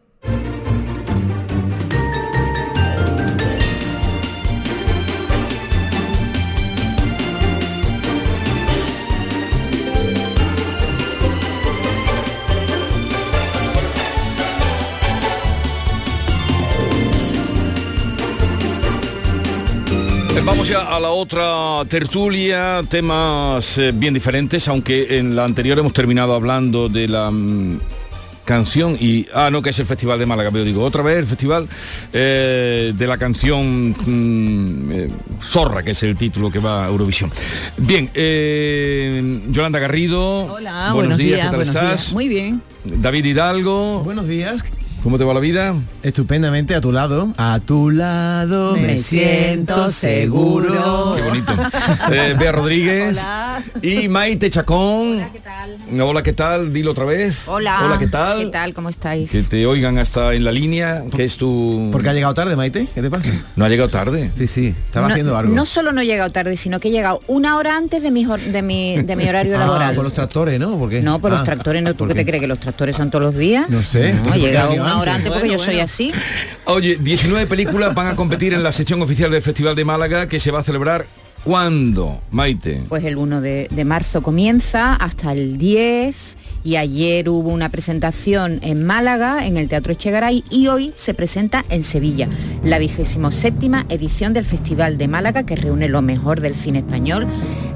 Vamos ya a la otra tertulia, temas eh, bien diferentes, aunque en la anterior hemos terminado hablando de la mm, canción y... Ah, no, que es el Festival de Málaga, pero digo, otra vez el Festival eh, de la canción mm, eh, Zorra, que es el título que va a Eurovisión. Bien, eh, Yolanda Garrido. Hola, buenos, buenos días, días, ¿qué tal buenos estás? días. Muy bien. David Hidalgo. Buenos días. ¿Cómo te va la vida? Estupendamente a tu lado. A tu lado Me siento seguro. Qué bonito. Eh, Bea Rodríguez. Y Maite Chacón. Hola, ¿qué tal? Hola, ¿qué tal? Dilo otra vez. Hola. Hola, ¿qué tal? ¿Qué tal? ¿Cómo estáis? Que te oigan hasta en la línea, que es tu... ¿Por qué ha llegado tarde, Maite? ¿Qué te pasa? No ha llegado tarde. Sí, sí, estaba no, haciendo algo. no solo no he llegado tarde, sino que he llegado una hora antes de mi, de mi, de mi horario Ah, laboral. por los tractores, ¿no? ¿Por qué? No, por Ah, los tractores, ¿no? ¿Tú ¿por qué te crees que los tractores son todos los días? No sé. No, he entonces, ¿por qué llegado antes porque Bueno, yo soy bueno. así. Oye, 19 películas van a competir en la sección oficial del Festival de Málaga, que se va a celebrar ¿cuándo, Maite? Pues el 1 de, de marzo comienza hasta el 10 y ayer hubo una presentación en Málaga, en el Teatro Echegaray, y hoy se presenta en Sevilla, la vigésimo séptima edición del Festival de Málaga, que reúne lo mejor del cine español.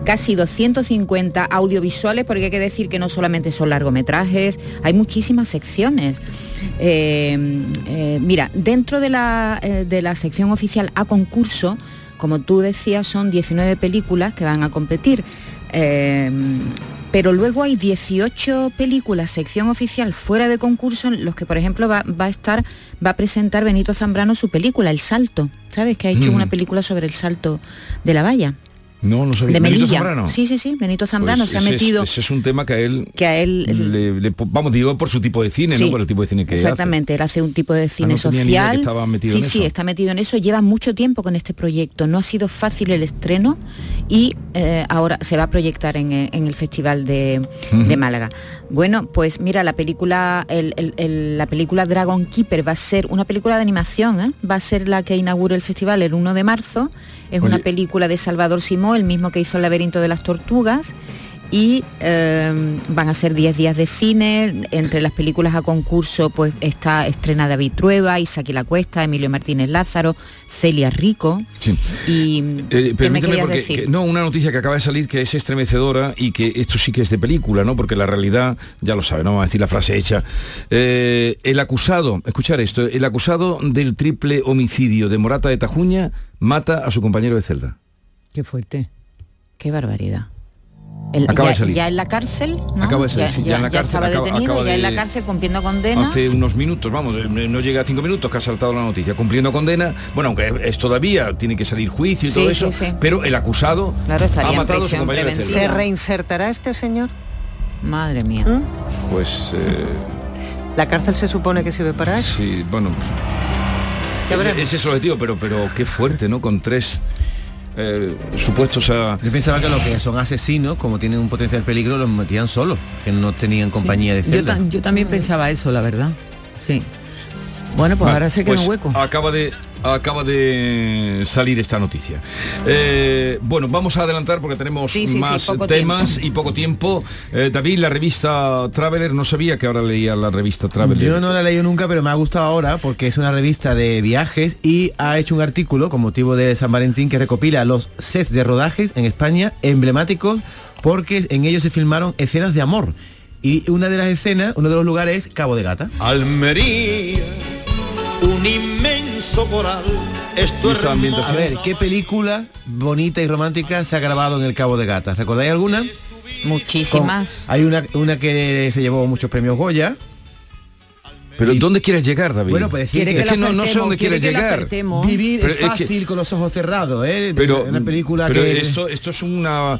Casi 250 audiovisuales, porque hay que decir que no solamente son largometrajes, hay muchísimas secciones. Eh, eh, mira, dentro de la, eh, de la sección oficial a concurso, como tú decías, son 19 películas que van a competir. Pero luego hay 18 películas, sección oficial fuera de concurso, en los que, por ejemplo, va, va a estar, va a presentar Benito Zambrano su película, El Salto. ¿Sabes? Que ha hecho Mm. una película sobre el salto de la valla. No, no sabía. De ¿Benito Melilla. Zambrano? Sí, sí, sí. Benito Zambrano Pues se ha es- metido. ese es un tema que a él... que a él le- le- vamos, digo por su tipo de cine, Sí, ¿no? Por el tipo de cine que hace. Exactamente, él hace un tipo de cine no idea que social. estaba metido sí, en sí, eso. está metido en eso. Lleva mucho tiempo con este proyecto. No ha sido fácil el estreno y eh, ahora se va a proyectar en, en el Festival de Málaga. Bueno, pues mira, la película, el- el- el- la película Dragon Keeper va a ser una película de animación, ¿eh? va a ser la que inaugure el festival el 1 de marzo. Es una película de Salvador Simó, el mismo que hizo El laberinto de las tortugas. Y eh, van a ser 10 días de cine. Entre las películas a concurso pues está estrena David Trueba, Isaac y la Cuesta, Emilio Martínez Lázaro, Celia Rico. Sí. Y Eh, ¿qué me permíteme querías porque decir? que- no una noticia que acaba de salir que es estremecedora y que esto sí que es de película no porque la realidad ya lo sabe no vamos a decir la frase hecha Eh, el acusado escuchar esto el acusado del triple homicidio de Morata de Tajuña mata a su compañero de celda Qué fuerte. Qué barbaridad. El- Acaba ya, de salir. ya en la cárcel, ¿no? Acaba de salir, sí, ya en la cárcel, estaba acaba- detenido, acaba ya en la cárcel cumpliendo condena. Hace unos minutos, vamos, eh, no llega a cinco minutos que ha saltado la noticia, cumpliendo condena, bueno, aunque es todavía, tiene que salir juicio y Sí, todo sí, eso, sí. pero el acusado Claro, ha matado a su compañero de. ¿Se reinsertará este señor? Madre mía. Pues eh, ¿La cárcel se supone que sirve para eso? sí, bueno, ese es el objetivo, pero, pero qué fuerte, ¿no? Con tres eh, supuestos a... Yo pensaba que los que son asesinos, como tienen un potencial peligro, los metían solos, que no tenían compañía de Yo, celda. ta- yo también pensaba eso, la verdad. Sí. Bueno, pues Vale, ahora se queda pues un hueco. Acaba de acaba de salir esta noticia. Eh, bueno, vamos a adelantar porque tenemos Sí, sí, sí, más temas tiempo. y poco tiempo. Eh, David, la revista Traveler, no sabía que ahora leía la revista Traveler. Yo no la he leído nunca, pero me ha gustado ahora porque es una revista de viajes y ha hecho un artículo con motivo de San Valentín que recopila los sets de rodajes en España emblemáticos porque en ellos se filmaron escenas de amor. Y una de las escenas, uno de los lugares es Cabo de Gata. Almería, un inmenso coral. Esto es A ver, ¿qué película bonita y romántica se ha grabado en el Cabo de Gata? ¿Recordáis alguna? Muchísimas. Con- hay una, una que se llevó muchos premios Goya. Pero ¿dónde quieres llegar, David? Bueno, pues decir es que, que no, no sé dónde quieres llegar. Vivir Pero es que- fácil con los ojos cerrados, ¿eh? pero, una película pero que esto, esto es una...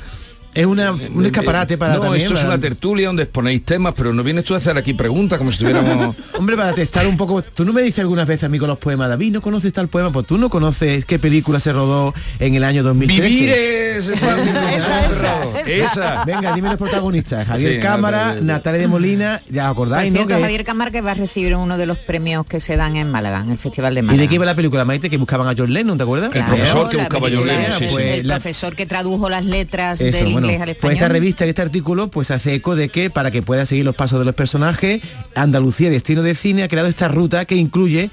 es una, un escaparate para No, también, esto es una tertulia donde exponéis temas, pero no vienes tú a hacer aquí preguntas como si estuviéramos... Hombre, para testar un poco, tú no me dices algunas veces a mí con los poemas, David, ¿no conoces tal poema? Pues tú no conoces qué película se rodó en el año 2013. Vivir es esa, esa, Esa. Venga, dime los protagonistas. Javier Sí, Cámara, Natalia de- Natalia de Molina, ya acordáis, ¿no? cierto, Que- Javier Cámara que va a recibir uno de los premios que se dan en Málaga, en el Festival de ¿Y Málaga. de qué iba la película, Maite? Que buscaban a John Lennon, ¿te acuerdas? Claro, la película, Pues el la- profesor que tradujo las letras Eso, del bueno, inglés al pues esta revista, este artículo, pues hace eco de que para que pueda seguir los pasos de los personajes, Andalucía Destino de Cine ha creado esta ruta que incluye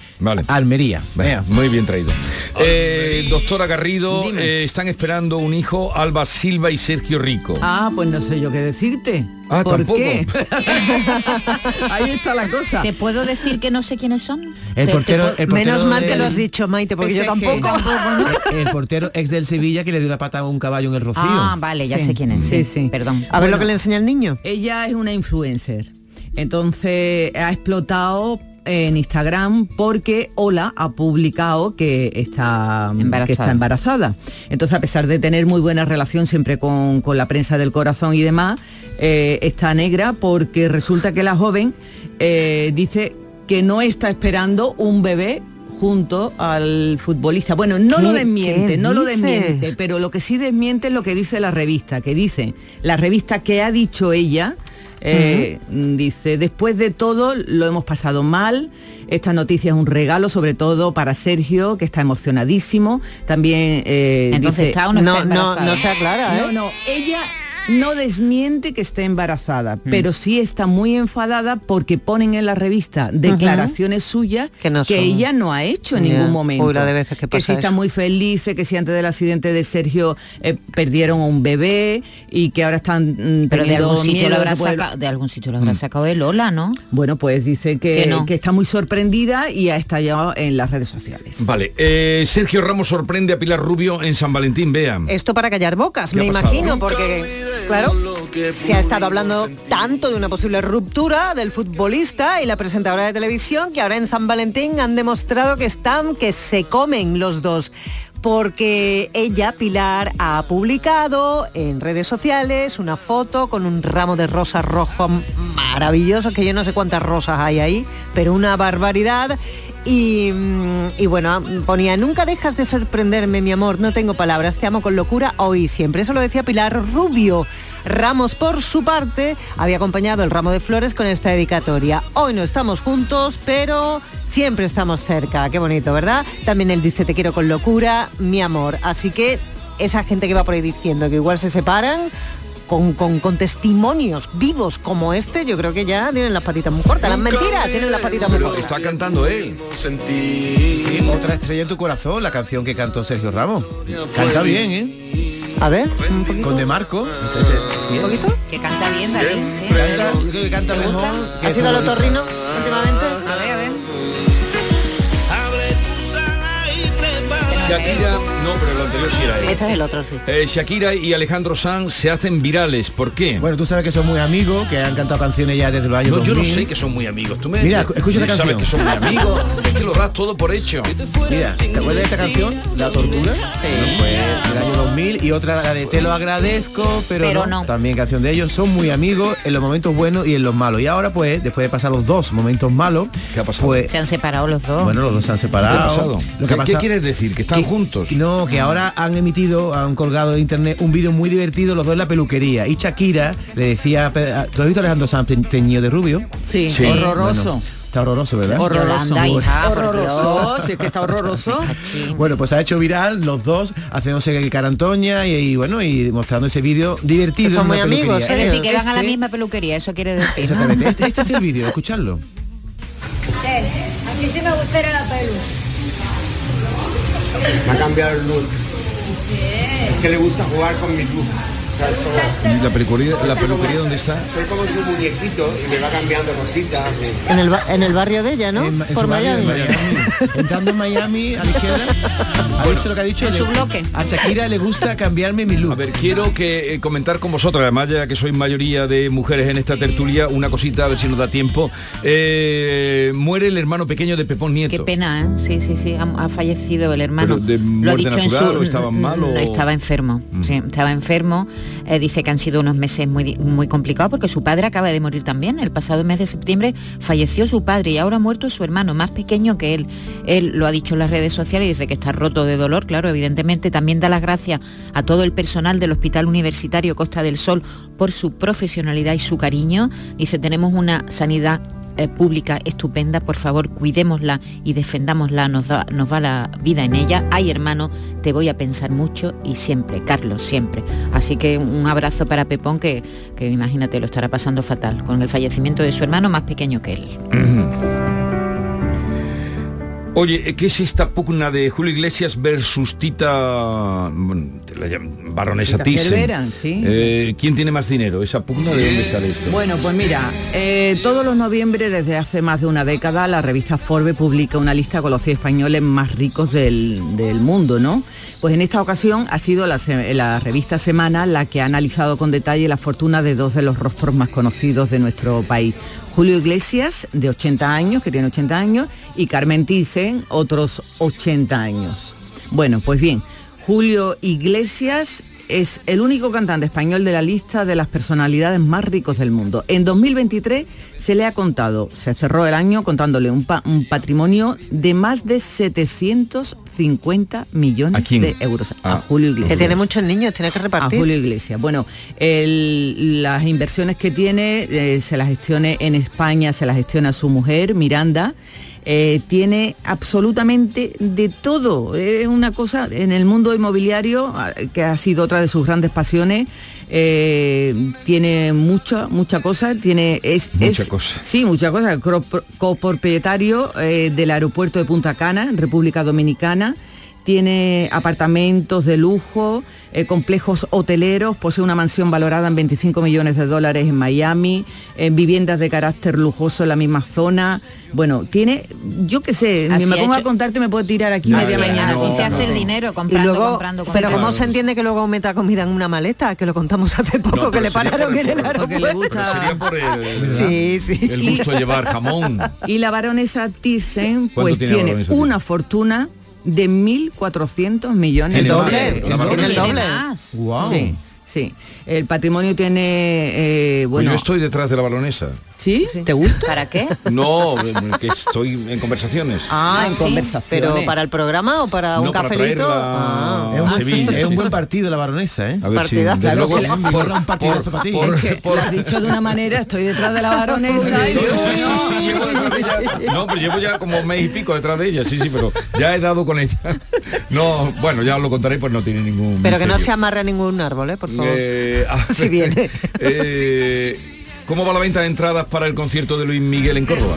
Almería. Venga, muy bien traído. Eh, doctora Garrido, eh, están esperando un hijo, Alba Silva y Sergio Rico. Ah, pues no sé yo qué decirte. Ah, ¿Por tampoco. qué? Ahí está la cosa. ¿Te puedo decir que no sé quiénes son? El Te- te portero, puedo- el portero Menos mal que lo has dicho, Maite, porque yo tampoco. el, el portero ex del Sevilla que le dio una pata a un caballo en el Rocío. Ah, vale, ya Sí. sé quién es. Sí, sí. Perdón. A ver lo que le enseña el niño. Ella es una influencer. Entonces ha explotado en Instagram porque Ola ha publicado que está Embarazada. que está embarazada. Entonces, a pesar de tener muy buena relación siempre con, con la prensa del corazón y demás, eh, está negra porque resulta que la joven eh, dice que no está esperando un bebé junto al futbolista. Bueno, no ¿Qué- lo desmiente, no lo desmiente, pero lo que sí desmiente es lo que dice la revista, que dice, la revista que ha dicho ella, eh, dice, después de todo lo hemos pasado mal, esta noticia es un regalo sobre todo para Sergio, que está emocionadísimo, también... eh, Entonces, dice- ¿está o no está No, no se aclara, ¿eh? No, no, ella no desmiente que esté embarazada, pero sí está muy enfadada porque ponen en la revista declaraciones suyas que, no son- ella no ha hecho en ningún momento. Uy, la de veces que que pasa sí está eso. muy feliz, que si antes del accidente de Sergio eh, perdieron a un bebé y que ahora están mm, Pero de algún, sitio miedo lo de habrá que saca- de algún sitio lo habrá sacado el Lola, ¿no? Bueno, pues dice que, Que no. que está muy sorprendida y ha estallado en las redes sociales. Vale, eh, Sergio Ramos sorprende a Pilar Rubio en San Valentín, vean. Esto para callar bocas, ¿Qué me imagino, porque, claro, se ha estado hablando tanto de una posible ruptura del futbolista y la presentadora de televisión que ahora en San Valentín han demostrado que están, que se comen los dos. Porque ella, Pilar, ha publicado en redes sociales una foto con un ramo de rosas rojo maravilloso, que yo no sé cuántas rosas hay ahí, pero una barbaridad. Y, mm, y bueno, ponía, nunca dejas de sorprenderme, mi amor, no tengo palabras, te amo con locura hoy siempre. Eso lo decía Pilar Rubio. Ramos, por su parte, había acompañado el ramo de flores con esta dedicatoria. Hoy no estamos juntos, pero siempre estamos cerca. Qué bonito, ¿verdad? También él dice, te quiero con locura, mi amor. Así que esa gente que va por ahí diciendo que igual se separan, con, con- con testimonios vivos como este, yo creo que ya tienen las patitas muy cortas. Las mentiras tienen las patitas muy cortas. está cantando él. Sí, otra estrella en tu corazón, la canción que cantó Sergio Ramos. Canta bien, ¿eh? A ver, Con De Marco. ¿Un poquito? Que canta bien, David. sí. Canta, yo creo que canta mejor. que ¿Ha sido el su- otorrino últimamente? A ver, a ver. Shakira, no, pero lo anterior sí era él. Este es el otro, sí. Eh, Shakira y Alejandro Sanz se hacen virales. ¿Por qué? Bueno, tú sabes que son muy amigos, que han cantado canciones ya desde los años No, yo no 2000. sé que son muy amigos. Tú me, Mira, escucha la sabes canción. que son muy amigos. es que lo das todo por hecho. Mira, ¿te acuerdas de esta canción? La tortura. Sí. Fue del año 2000 y otra la de Te lo agradezco, pero, Pero no. no. También canción de ellos. Son muy amigos en los momentos buenos y en los malos. Y ahora pues, después de pasar los dos momentos malos, ¿Qué ha pasado? pues Se han separado los dos. bueno, los dos se han ¿Qué ha separado. pasado? Lo ¿Qué, que qué quieres decir? ¿Que están juntos? No, que ahora han emitido, han colgado en internet un vídeo muy divertido, los dos en la peluquería. Y Shakira le decía, ¿tú has visto a Alejandro Sanz te- teñido de rubio? Sí, Sí. horroroso. Bueno, está horroroso, ¿verdad? Horroroso. Yolanda, hija, horroroso, es que está horroroso. Bueno, pues ha hecho viral los dos haciéndose cara Antoña y, y, bueno, y mostrando ese vídeo divertido. Que son muy amigos, peluquería. Es decir, que van a la Este- misma peluquería, eso quiere decir. ¿no? Exactamente, este, este es el vídeo, escucharlo. Así sí me gustaría la pelu. Me ha cambiado el look. Es que le gusta jugar con mi look. O sea, es como- ¿Y la peluquería, la peluquería dónde está? soy como su muñequito y me va cambiando cositas. En el, en el barrio de ella, ¿no? En, en Por su barrio, en Miami. Miami. Entrando en Miami a la izquierda. ¿Ha dicho lo que ha dicho? En Le- su bloque. A Shakira le gusta cambiarme mi look. A ver, quiero que eh, comentar con vosotros, además ya que sois mayoría de mujeres en esta tertulia, una cosita, a ver si nos da tiempo. Eh, muere el hermano pequeño de Pepón Nieto. Qué pena, ¿eh? Sí, sí, sí, ha, ha fallecido el hermano. ¿Pero de muerte natural o estaba mal No, o- Estaba enfermo, sí, estaba enfermo. Eh, dice que han sido unos meses muy, muy complicados porque su padre acaba de morir también. El pasado mes de septiembre falleció su padre y ahora ha muerto su hermano, más pequeño que él. Él lo ha dicho en las redes sociales y dice que está roto de dolor, claro, evidentemente. También da las gracias a todo el personal del Hospital Universitario Costa del Sol por su profesionalidad y su cariño. Dice, tenemos una sanidad eh, pública estupenda, por favor cuidémosla y defendámosla, nos, da- nos va la vida en ella. Ay hermano, te voy a pensar mucho y siempre, Carlos, siempre. Así que un abrazo para Pepón que, que imagínate, lo estará pasando fatal con el fallecimiento de su hermano más pequeño que él. Oye, ¿qué es esta pugna de Julio Iglesias versus Tita bueno, la llaman baronesa Tita Thyssen? Cervera, sí. Eh, ¿Quién tiene más dinero? ¿Esa pugna de dónde sale esto? Bueno, pues mira, eh, todos los noviembre desde hace más de una década la revista Forbes publica una lista con los 100 españoles más ricos del, del mundo, ¿no? Pues en esta ocasión ha sido la, la revista Semana la que ha analizado con detalle la fortuna de dos de los rostros más conocidos de nuestro país. Julio Iglesias, de 80 años, que tiene 80 años, y Carmen Thyssen, otros 80 años. Bueno, pues bien, Julio Iglesias es el único cantante español de la lista de las personalidades más ricos del mundo. En 2023 se le ha contado, se cerró el año contándole un, pa- un patrimonio de más de 750 millones ¿A de euros a Ah. Julio Iglesias. Que tiene muchos niños, tiene que A repartir. Julio Iglesias. Bueno, el- las inversiones que tiene eh, se las gestione en España, se las gestiona su mujer, Miranda. Eh, tiene absolutamente de todo. Es una cosa en el mundo inmobiliario, ah, que ha sido otra de sus grandes pasiones. eh, tiene mucha, mucha cosa. Tiene, es, Mucha es- cosa. Sí, mucha cosa. Copropietario eh, del aeropuerto de Punta Cana, en República Dominicana. Tiene apartamentos de lujo, eh, complejos hoteleros, posee una mansión valorada en 25 millones de dólares en Miami, en viviendas de carácter lujoso en la misma zona. Bueno, tiene, yo qué sé, ni me pongo a contarte me puedo tirar aquí media mañana. así se hace el no. dinero, Y luego, comprando, pero. ¿cómo se entiende que luego meta comida en una maleta? Que lo contamos hace poco, No, que le pararon por en el- aeropuerto. Sería por el, Sí, sí. el gusto de llevar jamón. Y la baronesa Thyssen ¿Cuánto pues tiene una fortuna de 1.400 millones ¿Tiene de dólares. La baronesa. Tiene el doble. más. Wow. Sí, sí. El patrimonio tiene, eh, Pues bueno, yo estoy detrás de la baronesa. ¿sí? ¿Te gusta? ¿Para qué? No, eh, que estoy en conversaciones. Ah, en sí. conversaciones. ¿Pero para el programa o para un No, para cafelito? Ah. Es un, buen- Sevilla, es un sí, buen sí. partido la baronesa, ¿eh? A ver si Partidazo. desde Claro luego- Borra un partidazo para ti. por- Es que por- lo has dicho de una manera, estoy detrás de la baronesa. y Sí, yo, sí, sí, llevo detrás de ella. No, pero llevo ya como un mes y pico detrás de ella, sí, sí, pero ya he dado con ella. No, bueno, ya os lo contaré, pues no tiene ningún Pero que no se amarre a ningún árbol, ¿eh? Por favor. Eh, Si viene. eh, ¿Cómo va la venta de entradas para el concierto de Luis Miguel en Córdoba?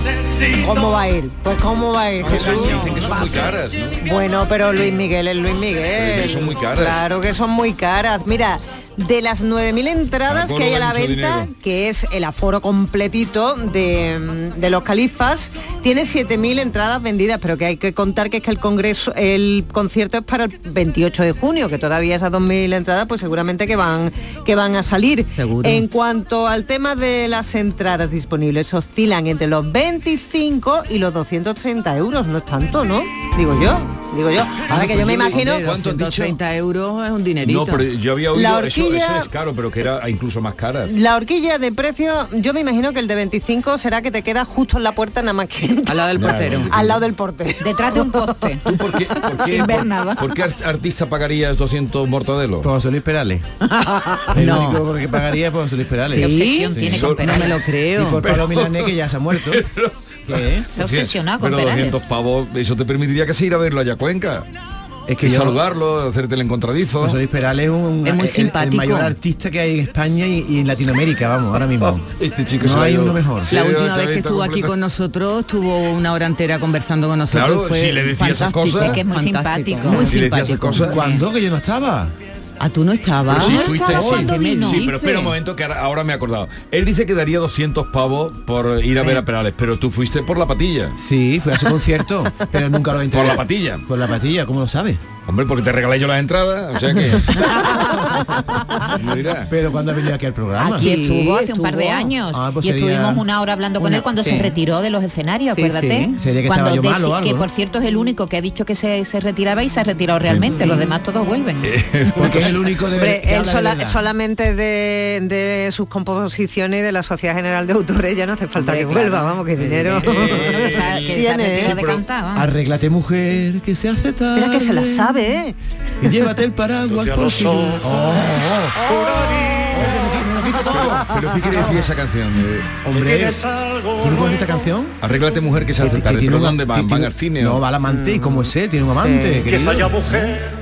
¿Cómo va a ir? Pues cómo va a ir, Jesús. Dicen que son muy caras, ¿no? Bueno, pero Luis Miguel es Luis Miguel. Dicen que son muy caras. Claro que son muy caras. Mira, de las 9.000 entradas que hay a la venta, dinero. que es el aforo completito de, de los califas, tiene 7.000 entradas vendidas, pero que hay que contar que es que el congreso, el concierto es para el 28 de junio, que todavía esas 2.000 entradas, pues seguramente que van, que van a salir. Seguro. En cuanto al tema de las entradas disponibles, oscilan entre los 25 y los 230 euros, no es tanto, ¿no? Digo yo, digo yo. Ahora que yo me imagino... ¿Cuánto has dicho? 30 euros es un dinerito. No, pero yo había oído La eso, horquilla- eso es caro, pero que era incluso más cara. La horquilla de precio, yo me imagino que el de 25 será que te queda justo en la puerta nada más que Al lado del Claro. portero. al lado del portero. Detrás de un poste. ¿Tú por qué, por qué- Sin ver por- nada. ¿Por qué ar- artista pagarías 200 mortadelos? Por José Luis Perales. El No. único por que pagaría es por José Luis Perales. Obsesión tiene con No me lo Y creo. por Pablo Milanés, que ya se ha muerto. ¿Qué? Está obsesionado con Pero Perales. 200 pavos, eso te permitiría que se ir a verlo allá a Cuenca. Es que y yo- saludarlo, hacerte el encontradizo. José Luis Perales es, un, Es muy el- el, simpático. mayor artista que hay en España y, y en Latinoamérica, vamos, ahora mismo. Este chico no hay uno mejor. Sí, La última vez que estuvo aquí con nosotros estuvo una hora entera conversando con nosotros. Claro, fue si le decía esas fantástico, cosas. Es que es muy fantástico, simpático. Muy Si simpático. cosas. ¿Cuándo? Que yo no estaba. Ah, tú no estabas. Pero sí, no fuiste, estaba sí. cuando ¿Qué me vino. Sí, pero espera un momento que ahora, ahora me he acordado. Él dice que daría 200 pavos por ir a Sí. ver a Perales, pero tú fuiste por la patilla. Sí, fui a su concierto, pero nunca lo entré. Por la patilla. Por la patilla, ¿cómo lo sabes? Hombre, porque te regalé yo las entradas, o sea que... Pero cuando ha venido aquí al programa. Aquí Sí, estuvo hace un par de años Ah, pues y sería estuvimos una hora hablando con una- él cuando sí. se retiró de los escenarios, Sí, acuérdate. sí. Sería que cuando estaba yo que ¿no? por cierto es el único que ha dicho que se, se retiraba y se ha retirado realmente, los demás todos vuelven. Porque es el único de Hombre, que él sola- solamente de, de sus composiciones y de la Sociedad General de Autores ya no hace falta Hombre, que claro. vuelva, vamos, que dinero que se ha- que se ha retirado ¿eh? de cantar. Arréglate mujer, que se hace tarde. Mira que se la sabe, ¿eh? Y llévate el paraguas por si... Oh, ¿Pero qué quiere decir esa canción? Eh, Hombre, ¿tú no conoces esta canción? Arréglate mujer que se hace tarde. tiene ¿Pero un- dónde van? ¿Van al cine? No, va al amante. ¿Y cómo es él? Tiene un amante, Que querido. falla mujer,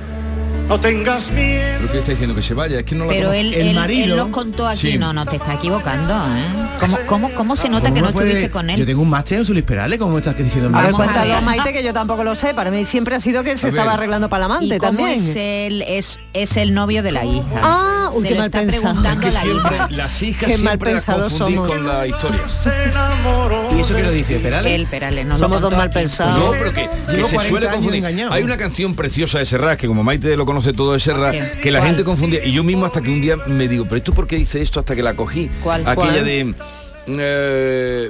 no tengas miedo. ¿Pero qué está diciendo? Que se vaya. Es que no la Pero él, El él- marido- él nos contó aquí, Sí. no, no, te está equivocando, ¿eh? ¿Cómo, cómo, cómo se nota ¿Cómo que no puede- estuviste con Yo él? tengo un máster en José Luis Perales, como estás diciendo. A ver, cuéntalo. Maite, que yo tampoco lo sé. Para mí siempre ha sido que se estaba arreglando para la amante ¿Y cómo también. es él? Es, es el novio de la hija. Ah, uy, se qué lo mal está pensado. preguntando Es la que siempre hija. las hijas Qué mal siempre las pensados confundí somos. con la historia. Se enamoró ¿Y eso qué lo dice Perales? Él, Perales, no Somos lo dos mal pensados. No, pero que, que se 40 suele confundir. Hay una canción preciosa de Serrat que como Maite lo conoce todo de Serrat, ¿Qué? que la ¿Cuál? gente confundía. Y yo mismo hasta que un día me digo, pero esto por qué dice esto hasta que la cogí. ¿Cuál? Aquella ¿Cuál? de eh,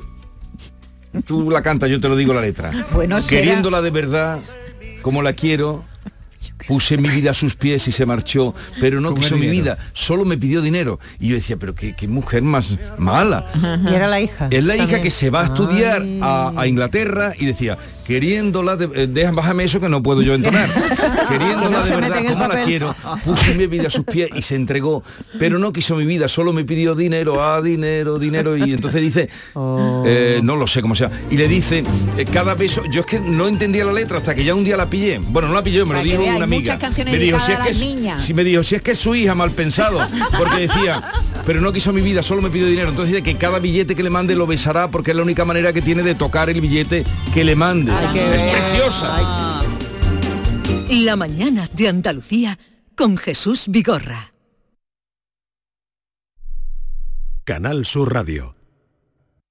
tú la cantas, yo te lo digo la letra. Bueno. Queriéndola de verdad, como la quiero. Puse mi vida a sus pies y se marchó, pero no quiso mi vida, solo me pidió dinero. Y yo decía, pero qué, qué mujer más mala. Y era la hija. Es la hija que se va a estudiar a, a Inglaterra y decía, queriéndola, de, eh, deja, bájame eso que no puedo yo entonar. Que queriéndola no de verdad como la quiero, puse mi vida a sus pies y se entregó, pero no quiso mi vida, solo me pidió dinero, ah, dinero, dinero, y entonces dice, Oh. eh, no lo sé cómo sea, y le dice, eh, cada beso, yo es que no entendía la letra hasta que ya un día la pillé, bueno, no la pillé, me lo dijo una amiga. Me dijo, si es que niñas. si me dijo, si es que es su hija mal pensado, porque decía, pero no quiso mi vida, solo me pidió dinero. Entonces dice que cada billete que le mande lo besará porque es la única manera que tiene de tocar el billete que le mande. Que es preciosa. La mañana de Andalucía con Jesús Vigorra. Canal Sur Radio.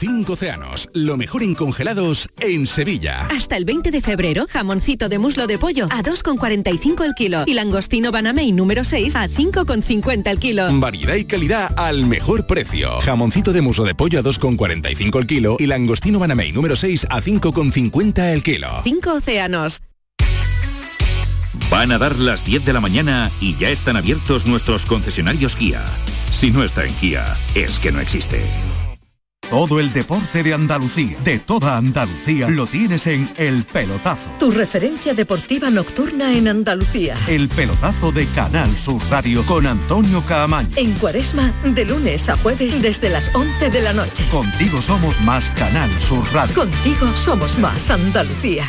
Cinco océanos, lo mejor en congelados en Sevilla. Hasta el 20 de febrero, jamoncito de muslo de pollo a 2,45 el kilo y langostino Banamey número 6 a 5,50 el kilo. Variedad y calidad al mejor precio. Jamoncito de muslo de pollo a 2,45 el kilo y langostino Banamey número 6 a 5,50 el kilo. Cinco océanos. Van a dar las 10 de la mañana y ya están abiertos nuestros concesionarios Kia. Si no está en Kia, es que no existe. Todo el deporte de Andalucía, de toda Andalucía, lo tienes en El Pelotazo. Tu referencia deportiva nocturna en Andalucía. El Pelotazo de Canal Sur Radio con Antonio Caamaño. En Cuaresma, de lunes a jueves desde las 11 de la noche. Contigo somos más Canal Sur Radio. Contigo somos más Andalucía.